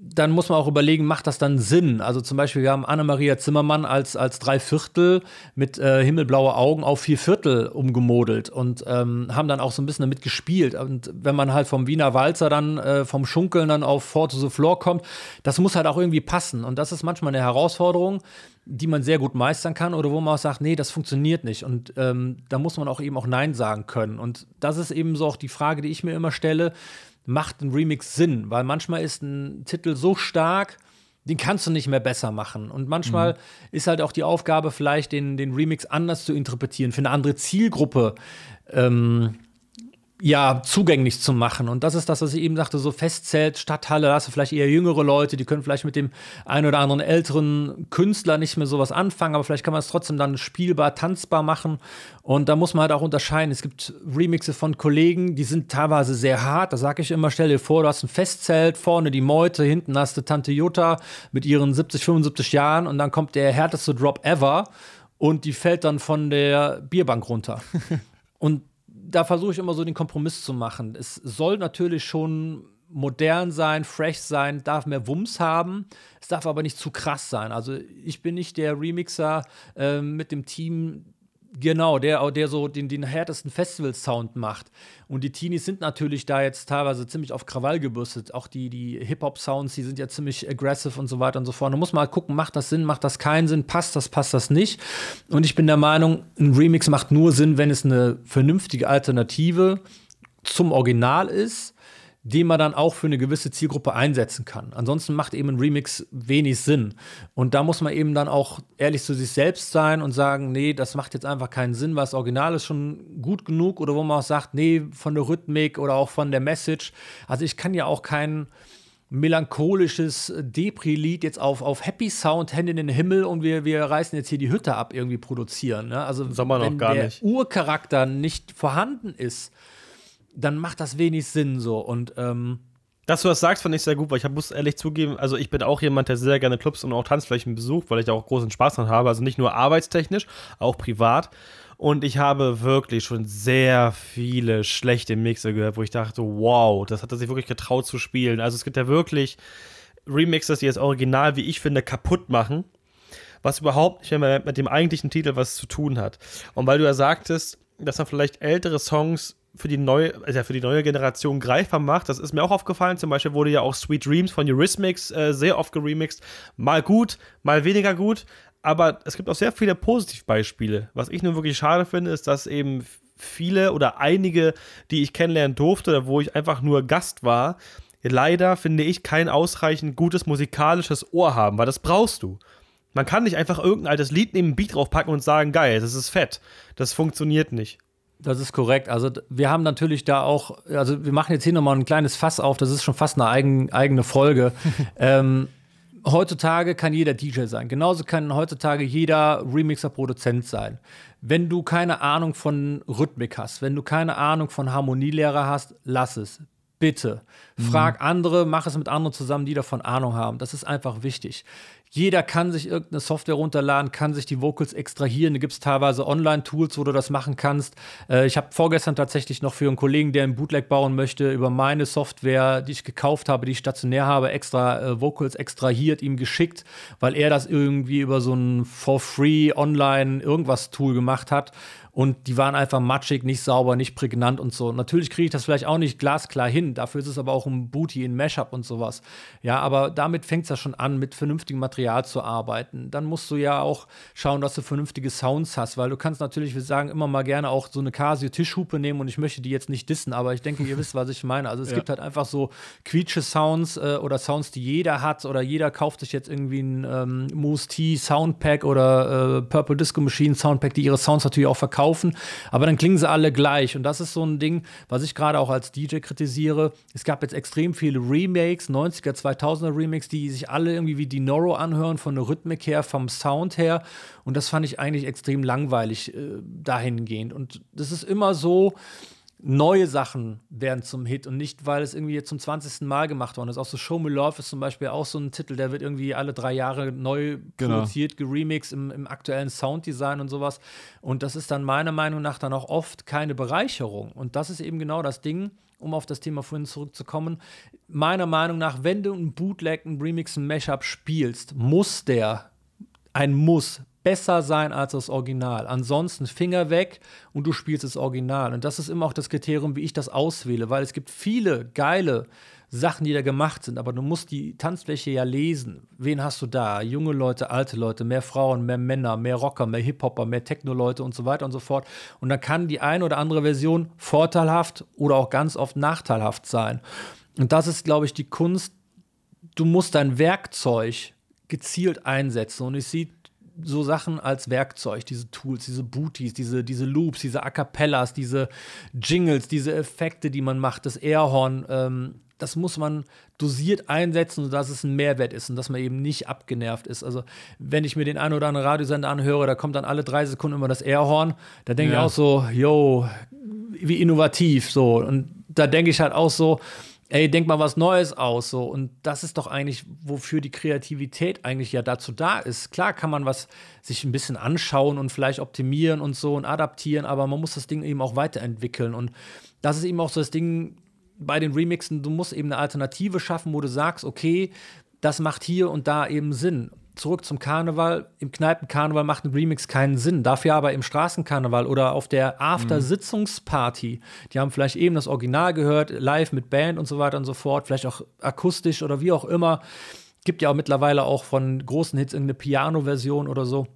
dann muss man auch überlegen, macht das dann Sinn? Also zum Beispiel, wir haben Anna-Maria Zimmermann als, als drei Viertel mit äh, himmelblaue Augen auf vier Viertel umgemodelt und ähm, haben dann auch so ein bisschen damit gespielt. Und wenn man halt vom Wiener Walzer dann äh, vom Schunkeln dann auf Four to the Floor kommt, das muss halt auch irgendwie passen. Und das ist manchmal eine Herausforderung, die man sehr gut meistern kann oder wo man auch sagt, nee, das funktioniert nicht. Und ähm, da muss man auch eben auch Nein sagen können. Und das ist eben so auch die Frage, die ich mir immer stelle macht ein Remix Sinn, weil manchmal ist ein Titel so stark, den kannst du nicht mehr besser machen. Und manchmal mhm. ist halt auch die Aufgabe, vielleicht den, den Remix anders zu interpretieren, für eine andere Zielgruppe ähm, ja, zugänglich zu machen. Und das ist das, was ich eben sagte, so Festzelt, Stadthalle, da hast du vielleicht eher jüngere Leute, die können vielleicht mit dem einen oder anderen älteren Künstler nicht mehr sowas anfangen, aber vielleicht kann man es trotzdem dann spielbar, tanzbar machen. Und da muss man halt auch unterscheiden. Es gibt Remixe von Kollegen, die sind teilweise sehr hart. Da sage ich immer, stell dir vor, du hast ein Festzelt, vorne die Meute, hinten hast du Tante Jutta mit ihren 70, 75 Jahren und dann kommt der härteste Drop ever und die fällt dann von der Bierbank runter. und da versuche ich immer so den Kompromiss zu machen. Es soll natürlich schon modern sein, fresh sein, darf mehr Wumms haben. Es darf aber nicht zu krass sein. Also ich bin nicht der Remixer äh, mit dem Team, Genau, der, der so den, den härtesten Festival-Sound macht. Und die Teenies sind natürlich da jetzt teilweise ziemlich auf Krawall gebürstet. Auch die, die Hip-Hop-Sounds, die sind ja ziemlich aggressive und so weiter und so fort. Da muss man halt gucken, macht das Sinn, macht das keinen Sinn, passt das, passt das nicht. Und ich bin der Meinung, ein Remix macht nur Sinn, wenn es eine vernünftige Alternative zum Original ist den man dann auch für eine gewisse Zielgruppe einsetzen kann. Ansonsten macht eben ein Remix wenig Sinn. Und da muss man eben dann auch ehrlich zu sich selbst sein und sagen, nee, das macht jetzt einfach keinen Sinn, weil das Original ist schon gut genug oder wo man auch sagt, nee, von der Rhythmik oder auch von der Message. Also ich kann ja auch kein melancholisches Depri-Lied jetzt auf, auf Happy Sound, Hände in den Himmel und wir, wir reißen jetzt hier die Hütte ab irgendwie produzieren. Ne? Also Soll man wenn gar der nicht. Urcharakter nicht vorhanden ist, dann macht das wenig Sinn so. Und ähm, Dass du das sagst, fand ich sehr gut, weil ich muss ehrlich zugeben, also ich bin auch jemand, der sehr gerne Clubs und auch Tanzflächen besucht, weil ich da auch großen Spaß dran habe. Also nicht nur arbeitstechnisch, auch privat. Und ich habe wirklich schon sehr viele schlechte Mixe gehört, wo ich dachte, wow, das hat er sich wirklich getraut zu spielen. Also es gibt ja wirklich Remixes, die das Original, wie ich finde, kaputt machen, was überhaupt nicht mehr mit dem eigentlichen Titel was zu tun hat. Und weil du ja sagtest, dass man vielleicht ältere Songs für die neue, also für die neue Generation greifbar macht. Das ist mir auch aufgefallen. Zum Beispiel wurde ja auch Sweet Dreams von Eurythmics äh, sehr oft geremixed. Mal gut, mal weniger gut. Aber es gibt auch sehr viele Positivbeispiele. Was ich nur wirklich schade finde, ist, dass eben viele oder einige, die ich kennenlernen durfte, oder wo ich einfach nur Gast war, leider, finde ich, kein ausreichend gutes musikalisches Ohr haben, weil das brauchst du. Man kann nicht einfach irgendein altes Lied neben Beat draufpacken und sagen, geil, das ist fett. Das funktioniert nicht. Das ist korrekt. Also wir haben natürlich da auch, also wir machen jetzt hier nochmal ein kleines Fass auf, das ist schon fast eine eigen, eigene Folge. ähm, heutzutage kann jeder DJ sein. Genauso kann heutzutage jeder Remixer-Produzent sein. Wenn du keine Ahnung von Rhythmik hast, wenn du keine Ahnung von Harmonielehrer hast, lass es. Bitte. Frag mhm. andere, mach es mit anderen zusammen, die davon Ahnung haben. Das ist einfach wichtig. Jeder kann sich irgendeine Software runterladen, kann sich die Vocals extrahieren. Da gibt es teilweise Online-Tools, wo du das machen kannst. Äh, ich habe vorgestern tatsächlich noch für einen Kollegen, der einen Bootleg bauen möchte, über meine Software, die ich gekauft habe, die ich stationär habe, extra äh, Vocals extrahiert, ihm geschickt, weil er das irgendwie über so ein For-Free Online irgendwas Tool gemacht hat. Und die waren einfach matschig, nicht sauber, nicht prägnant und so. Natürlich kriege ich das vielleicht auch nicht glasklar hin, dafür ist es aber auch ein Booty in Mashup und sowas. Ja, aber damit fängt es ja schon an, mit vernünftigem Material zu arbeiten. Dann musst du ja auch schauen, dass du vernünftige Sounds hast, weil du kannst natürlich, wir sagen immer mal gerne auch so eine Casio-Tischhupe nehmen und ich möchte die jetzt nicht dissen, aber ich denke, ihr wisst, was ich meine. Also es ja. gibt halt einfach so Quietsche-Sounds äh, oder Sounds, die jeder hat oder jeder kauft sich jetzt irgendwie ein ähm, Moose T Soundpack oder äh, Purple Disco Machine Soundpack, die ihre Sounds natürlich auch verkaufen kaufen, aber dann klingen sie alle gleich. Und das ist so ein Ding, was ich gerade auch als DJ kritisiere. Es gab jetzt extrem viele Remakes, 90er, 2000er Remakes, die sich alle irgendwie wie die Noro anhören, von der Rhythmik her, vom Sound her. Und das fand ich eigentlich extrem langweilig äh, dahingehend. Und das ist immer so, neue Sachen werden zum Hit und nicht, weil es irgendwie jetzt zum 20. Mal gemacht worden ist. Auch so Show Me Love ist zum Beispiel auch so ein Titel, der wird irgendwie alle drei Jahre neu genau. produziert, geremixed im, im aktuellen Sounddesign und sowas. Und das ist dann meiner Meinung nach dann auch oft keine Bereicherung. Und das ist eben genau das Ding, um auf das Thema vorhin zurückzukommen. Meiner Meinung nach, wenn du einen Bootleg, einen Remix, einen Mashup spielst, muss der ein Muss besser sein als das Original. Ansonsten Finger weg und du spielst das Original. Und das ist immer auch das Kriterium, wie ich das auswähle, weil es gibt viele geile Sachen, die da gemacht sind, aber du musst die Tanzfläche ja lesen. Wen hast du da? Junge Leute, alte Leute, mehr Frauen, mehr Männer, mehr Rocker, mehr Hip-Hopper, mehr Techno-Leute und so weiter und so fort. Und dann kann die eine oder andere Version vorteilhaft oder auch ganz oft nachteilhaft sein. Und das ist, glaube ich, die Kunst. Du musst dein Werkzeug gezielt einsetzen. Und ich sehe so Sachen als Werkzeug, diese Tools, diese Booties, diese, diese Loops, diese A Cappellas, diese Jingles, diese Effekte, die man macht, das Airhorn, ähm, das muss man dosiert einsetzen, sodass es ein Mehrwert ist und dass man eben nicht abgenervt ist. Also, wenn ich mir den einen oder anderen Radiosender anhöre, da kommt dann alle drei Sekunden immer das Airhorn, da denke ja. ich auch so, yo, wie innovativ, so. Und da denke ich halt auch so, ey, denk mal was Neues aus. So. Und das ist doch eigentlich, wofür die Kreativität eigentlich ja dazu da ist. Klar kann man was sich ein bisschen anschauen und vielleicht optimieren und so und adaptieren, aber man muss das Ding eben auch weiterentwickeln. Und das ist eben auch so das Ding bei den Remixen, du musst eben eine Alternative schaffen, wo du sagst, okay, das macht hier und da eben Sinn zurück zum Karneval. Im Kneipenkarneval macht ein Remix keinen Sinn. Dafür aber im Straßenkarneval oder auf der After-Sitzungsparty, die haben vielleicht eben das Original gehört, live mit Band und so weiter und so fort, vielleicht auch akustisch oder wie auch immer. Gibt ja auch mittlerweile auch von großen Hits irgendeine Piano-Version oder so.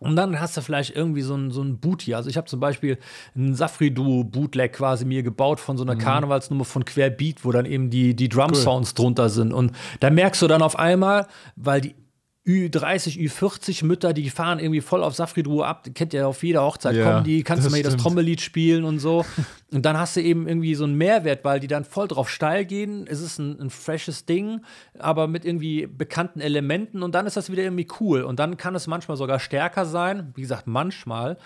Und dann hast du vielleicht irgendwie so ein, so ein Booty. Also ich habe zum Beispiel ein Safri-Duo-Bootleg quasi mir gebaut von so einer mhm. Karnevalsnummer von Querbeat, wo dann eben die, die Drum-Sounds cool. drunter sind. Und da merkst du dann auf einmal, weil die Ü30, Ü40 Mütter, die fahren irgendwie voll auf Safri-Duo ab. Kennt ihr auf jeder Hochzeit, ja, kommen die, kannst du mal hier das Trommellied spielen und so. und dann hast du eben irgendwie so einen Mehrwert, weil die dann voll drauf steil gehen. Es ist ein, ein freshes Ding, aber mit irgendwie bekannten Elementen und dann ist das wieder irgendwie cool. Und dann kann es manchmal sogar stärker sein, wie gesagt, manchmal.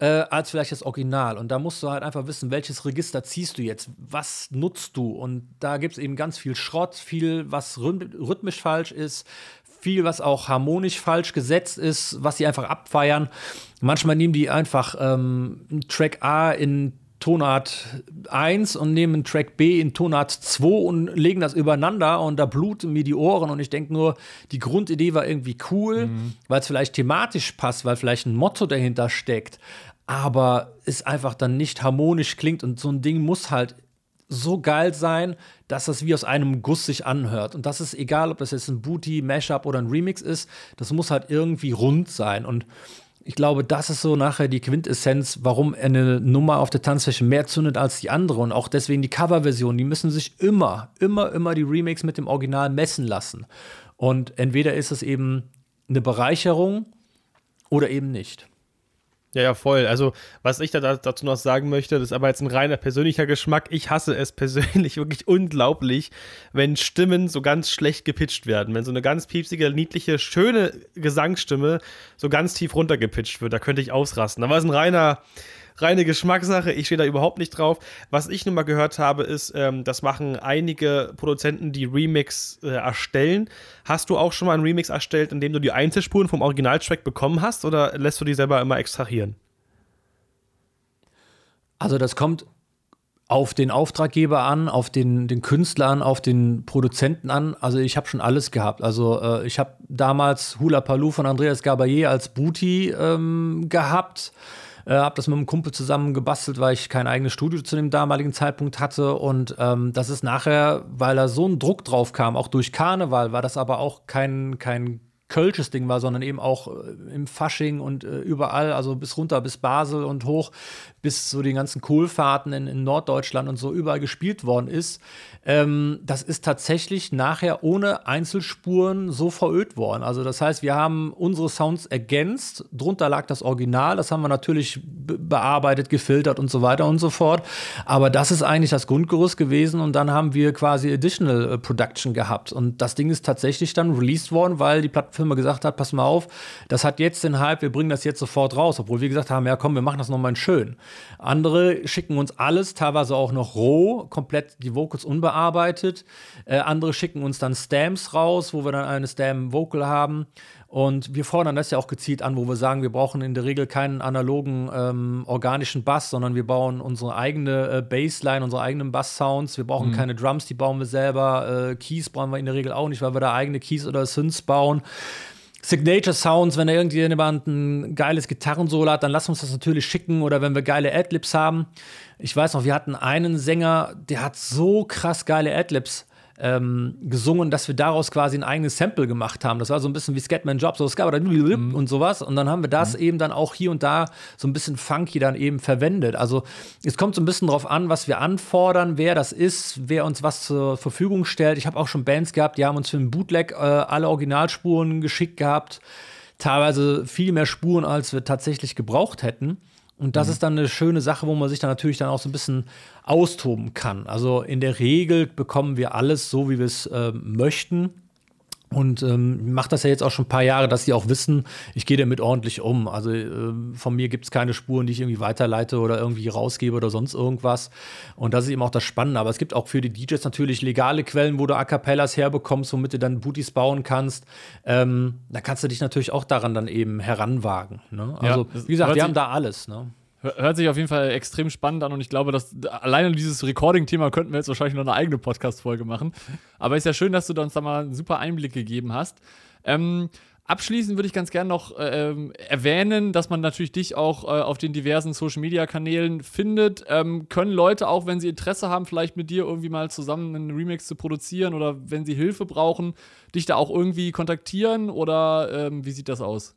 Äh, als vielleicht das Original. Und da musst du halt einfach wissen, welches Register ziehst du jetzt, was nutzt du. Und da gibt es eben ganz viel Schrott, viel, was rhythmisch falsch ist, viel, was auch harmonisch falsch gesetzt ist, was sie einfach abfeiern. Manchmal nehmen die einfach ähm, Track A in Tonart 1 und nehmen Track B in Tonart 2 und legen das übereinander und da bluten mir die Ohren und ich denke nur, die Grundidee war irgendwie cool, mhm. weil es vielleicht thematisch passt, weil vielleicht ein Motto dahinter steckt, aber es einfach dann nicht harmonisch klingt und so ein Ding muss halt so geil sein, dass das wie aus einem Guss sich anhört. Und das ist egal, ob das jetzt ein Booty, Mashup oder ein Remix ist, das muss halt irgendwie rund sein. Und ich glaube, das ist so nachher die Quintessenz, warum eine Nummer auf der Tanzfläche mehr zündet als die andere. Und auch deswegen die Coverversion, die müssen sich immer, immer, immer die Remix mit dem Original messen lassen. Und entweder ist es eben eine Bereicherung oder eben nicht. Ja, ja, voll. Also, was ich da dazu noch sagen möchte, das ist aber jetzt ein reiner persönlicher Geschmack. Ich hasse es persönlich wirklich unglaublich, wenn Stimmen so ganz schlecht gepitcht werden. Wenn so eine ganz piepsige, niedliche, schöne Gesangsstimme so ganz tief runtergepitcht wird. Da könnte ich ausrasten. Aber es ist ein reiner reine Geschmackssache. Ich stehe da überhaupt nicht drauf. Was ich nun mal gehört habe, ist, ähm, das machen einige Produzenten, die Remix äh, erstellen. Hast du auch schon mal einen Remix erstellt, in dem du die Einzelspuren vom Originaltrack bekommen hast oder lässt du die selber immer extrahieren? Also das kommt auf den Auftraggeber an, auf den, den Künstler an, auf den Produzenten an. Also ich habe schon alles gehabt. Also äh, ich habe damals Hula Paloo von Andreas Gabayé als Booty ähm, gehabt. Äh, habe das mit einem Kumpel zusammen gebastelt, weil ich kein eigenes Studio zu dem damaligen Zeitpunkt hatte. Und ähm, das ist nachher, weil da so ein Druck drauf kam, auch durch Karneval, war das aber auch kein, kein kölsches Ding war, sondern eben auch äh, im Fasching und äh, überall, also bis runter bis Basel und hoch, bis so die ganzen Kohlfahrten in, in Norddeutschland und so überall gespielt worden ist. Ähm, das ist tatsächlich nachher ohne Einzelspuren so verödet worden. Also das heißt, wir haben unsere Sounds ergänzt, drunter lag das Original, das haben wir natürlich bearbeitet, gefiltert und so weiter und so fort. Aber das ist eigentlich das Grundgerüst gewesen und dann haben wir quasi Additional äh, Production gehabt. Und das Ding ist tatsächlich dann released worden, weil die Plattenfirma gesagt hat, pass mal auf, das hat jetzt den Hype, wir bringen das jetzt sofort raus. Obwohl wir gesagt haben, ja komm, wir machen das nochmal schön. Andere schicken uns alles, teilweise auch noch roh, komplett die Vocals unbearbeitet. Äh, andere schicken uns dann Stamps raus, wo wir dann eine Stam-Vocal haben. Und wir fordern das ja auch gezielt an, wo wir sagen, wir brauchen in der Regel keinen analogen ähm, organischen Bass, sondern wir bauen unsere eigene äh, Bassline, unsere eigenen Bass-Sounds. Wir brauchen mhm. keine Drums, die bauen wir selber. Äh, Keys brauchen wir in der Regel auch nicht, weil wir da eigene Keys oder Synths bauen. Signature Sounds, wenn da irgendjemand ein geiles Gitarrensolo hat, dann lass uns das natürlich schicken oder wenn wir geile Adlibs haben. Ich weiß noch, wir hatten einen Sänger, der hat so krass geile Adlibs ähm, gesungen, dass wir daraus quasi ein eigenes Sample gemacht haben. Das war so ein bisschen wie Scatman Job, so Scabba mhm. und sowas. Und dann haben wir das mhm. eben dann auch hier und da so ein bisschen funky dann eben verwendet. Also es kommt so ein bisschen drauf an, was wir anfordern, wer das ist, wer uns was zur Verfügung stellt. Ich habe auch schon Bands gehabt, die haben uns für einen Bootleg äh, alle Originalspuren geschickt gehabt. Teilweise viel mehr Spuren, als wir tatsächlich gebraucht hätten. Und das mhm. ist dann eine schöne Sache, wo man sich dann natürlich dann auch so ein bisschen austoben kann. Also in der Regel bekommen wir alles so, wie wir es äh, möchten. Und ähm, mache das ja jetzt auch schon ein paar Jahre, dass sie auch wissen, ich gehe damit ordentlich um. Also äh, von mir gibt es keine Spuren, die ich irgendwie weiterleite oder irgendwie rausgebe oder sonst irgendwas. Und das ist eben auch das Spannende. Aber es gibt auch für die DJs natürlich legale Quellen, wo du A Cappellas herbekommst, womit du dann Booties bauen kannst. Ähm, da kannst du dich natürlich auch daran dann eben heranwagen. Ne? Also, ja, wie gesagt, wir haben da alles. Ne? Hört sich auf jeden Fall extrem spannend an und ich glaube, dass alleine dieses Recording-Thema könnten wir jetzt wahrscheinlich noch eine eigene Podcast-Folge machen. Aber ist ja schön, dass du uns da mal einen super Einblick gegeben hast. Ähm, abschließend würde ich ganz gerne noch äh, ähm, erwähnen, dass man natürlich dich auch äh, auf den diversen Social-Media-Kanälen findet. Ähm, können Leute auch, wenn sie Interesse haben, vielleicht mit dir irgendwie mal zusammen einen Remix zu produzieren oder wenn sie Hilfe brauchen, dich da auch irgendwie kontaktieren oder ähm, wie sieht das aus?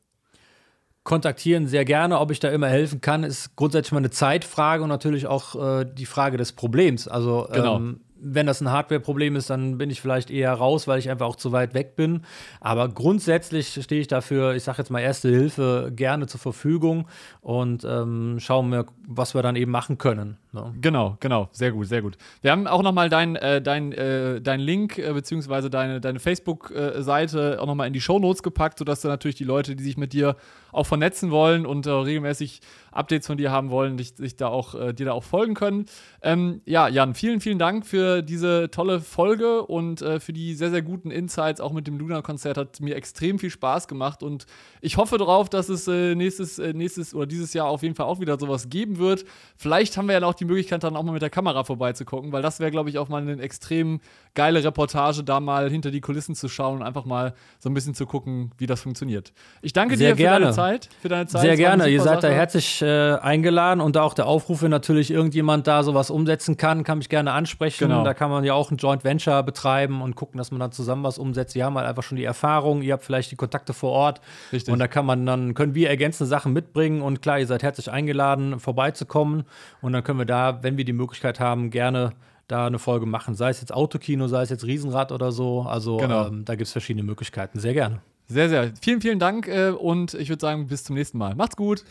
Kontaktieren sehr gerne. Ob ich da immer helfen kann, ist grundsätzlich mal eine Zeitfrage und natürlich auch äh, die Frage des Problems. Also genau. ähm, wenn das ein Hardware-Problem ist, dann bin ich vielleicht eher raus, weil ich einfach auch zu weit weg bin. Aber grundsätzlich stehe ich dafür, ich sage jetzt mal Erste Hilfe, gerne zur Verfügung und ähm, schauen wir, was wir dann eben machen können. Ne? Genau, genau, sehr gut, sehr gut. Wir haben auch nochmal deinen äh, dein, äh, dein Link äh, beziehungsweise deine, deine Facebook-Seite auch nochmal in die Show Notes gepackt, sodass dann natürlich die Leute, die sich mit dir auch vernetzen wollen und äh, regelmäßig Updates von dir haben wollen, dich, dich da auch, äh, dir da auch folgen können. Ähm, ja, Jan, vielen, vielen Dank für diese tolle Folge und äh, für die sehr, sehr guten Insights. Auch mit dem Luna-Konzert hat mir extrem viel Spaß gemacht und ich hoffe darauf, dass es nächstes, nächstes oder dieses Jahr auf jeden Fall auch wieder sowas geben wird. Vielleicht haben wir ja auch die Möglichkeit, dann auch mal mit der Kamera vorbeizugucken, weil das wäre, glaube ich, auch mal eine extrem geile Reportage, da mal hinter die Kulissen zu schauen und einfach mal so ein bisschen zu gucken, wie das funktioniert. Ich danke Sehr dir für gerne. deine Zeit. Für deine Zeit. Sehr gerne. Ihr seid Sache. da herzlich äh, eingeladen und auch der Aufruf, wenn natürlich irgendjemand da sowas umsetzen kann, kann mich gerne ansprechen. Genau. Da kann man ja auch ein Joint Venture betreiben und gucken, dass man dann zusammen was umsetzt. Wir haben halt einfach schon die Erfahrung, ihr habt vielleicht die Kontakte vor Ort. Richtig. Und da kann man dann, können wir ergänzende Sachen mitbringen und klar, ihr seid herzlich eingeladen, vorbeizukommen. Und dann können wir da, wenn wir die Möglichkeit haben, gerne da eine Folge machen. Sei es jetzt Autokino, sei es jetzt Riesenrad oder so. Also genau. ähm, da gibt es verschiedene Möglichkeiten. Sehr gerne. Sehr, sehr. Vielen, vielen Dank äh, und ich würde sagen, bis zum nächsten Mal. Macht's gut.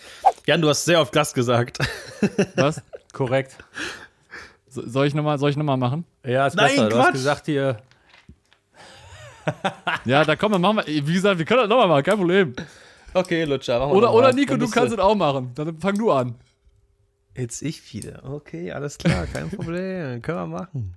Jan, du hast sehr oft Gast gesagt. Was? Korrekt. So, soll ich nochmal noch, machen? Ja, ist Nein, besser. Du hast gesagt hier. ja, da kommen wir, machen wir. Wie gesagt, wir können das nochmal machen, kein Problem. Okay, Lutscher, machen wir Oder, oder Nico, du kannst es auch machen. Dann fang du an. Jetzt ich wieder. Okay, alles klar, kein Problem. Können wir machen.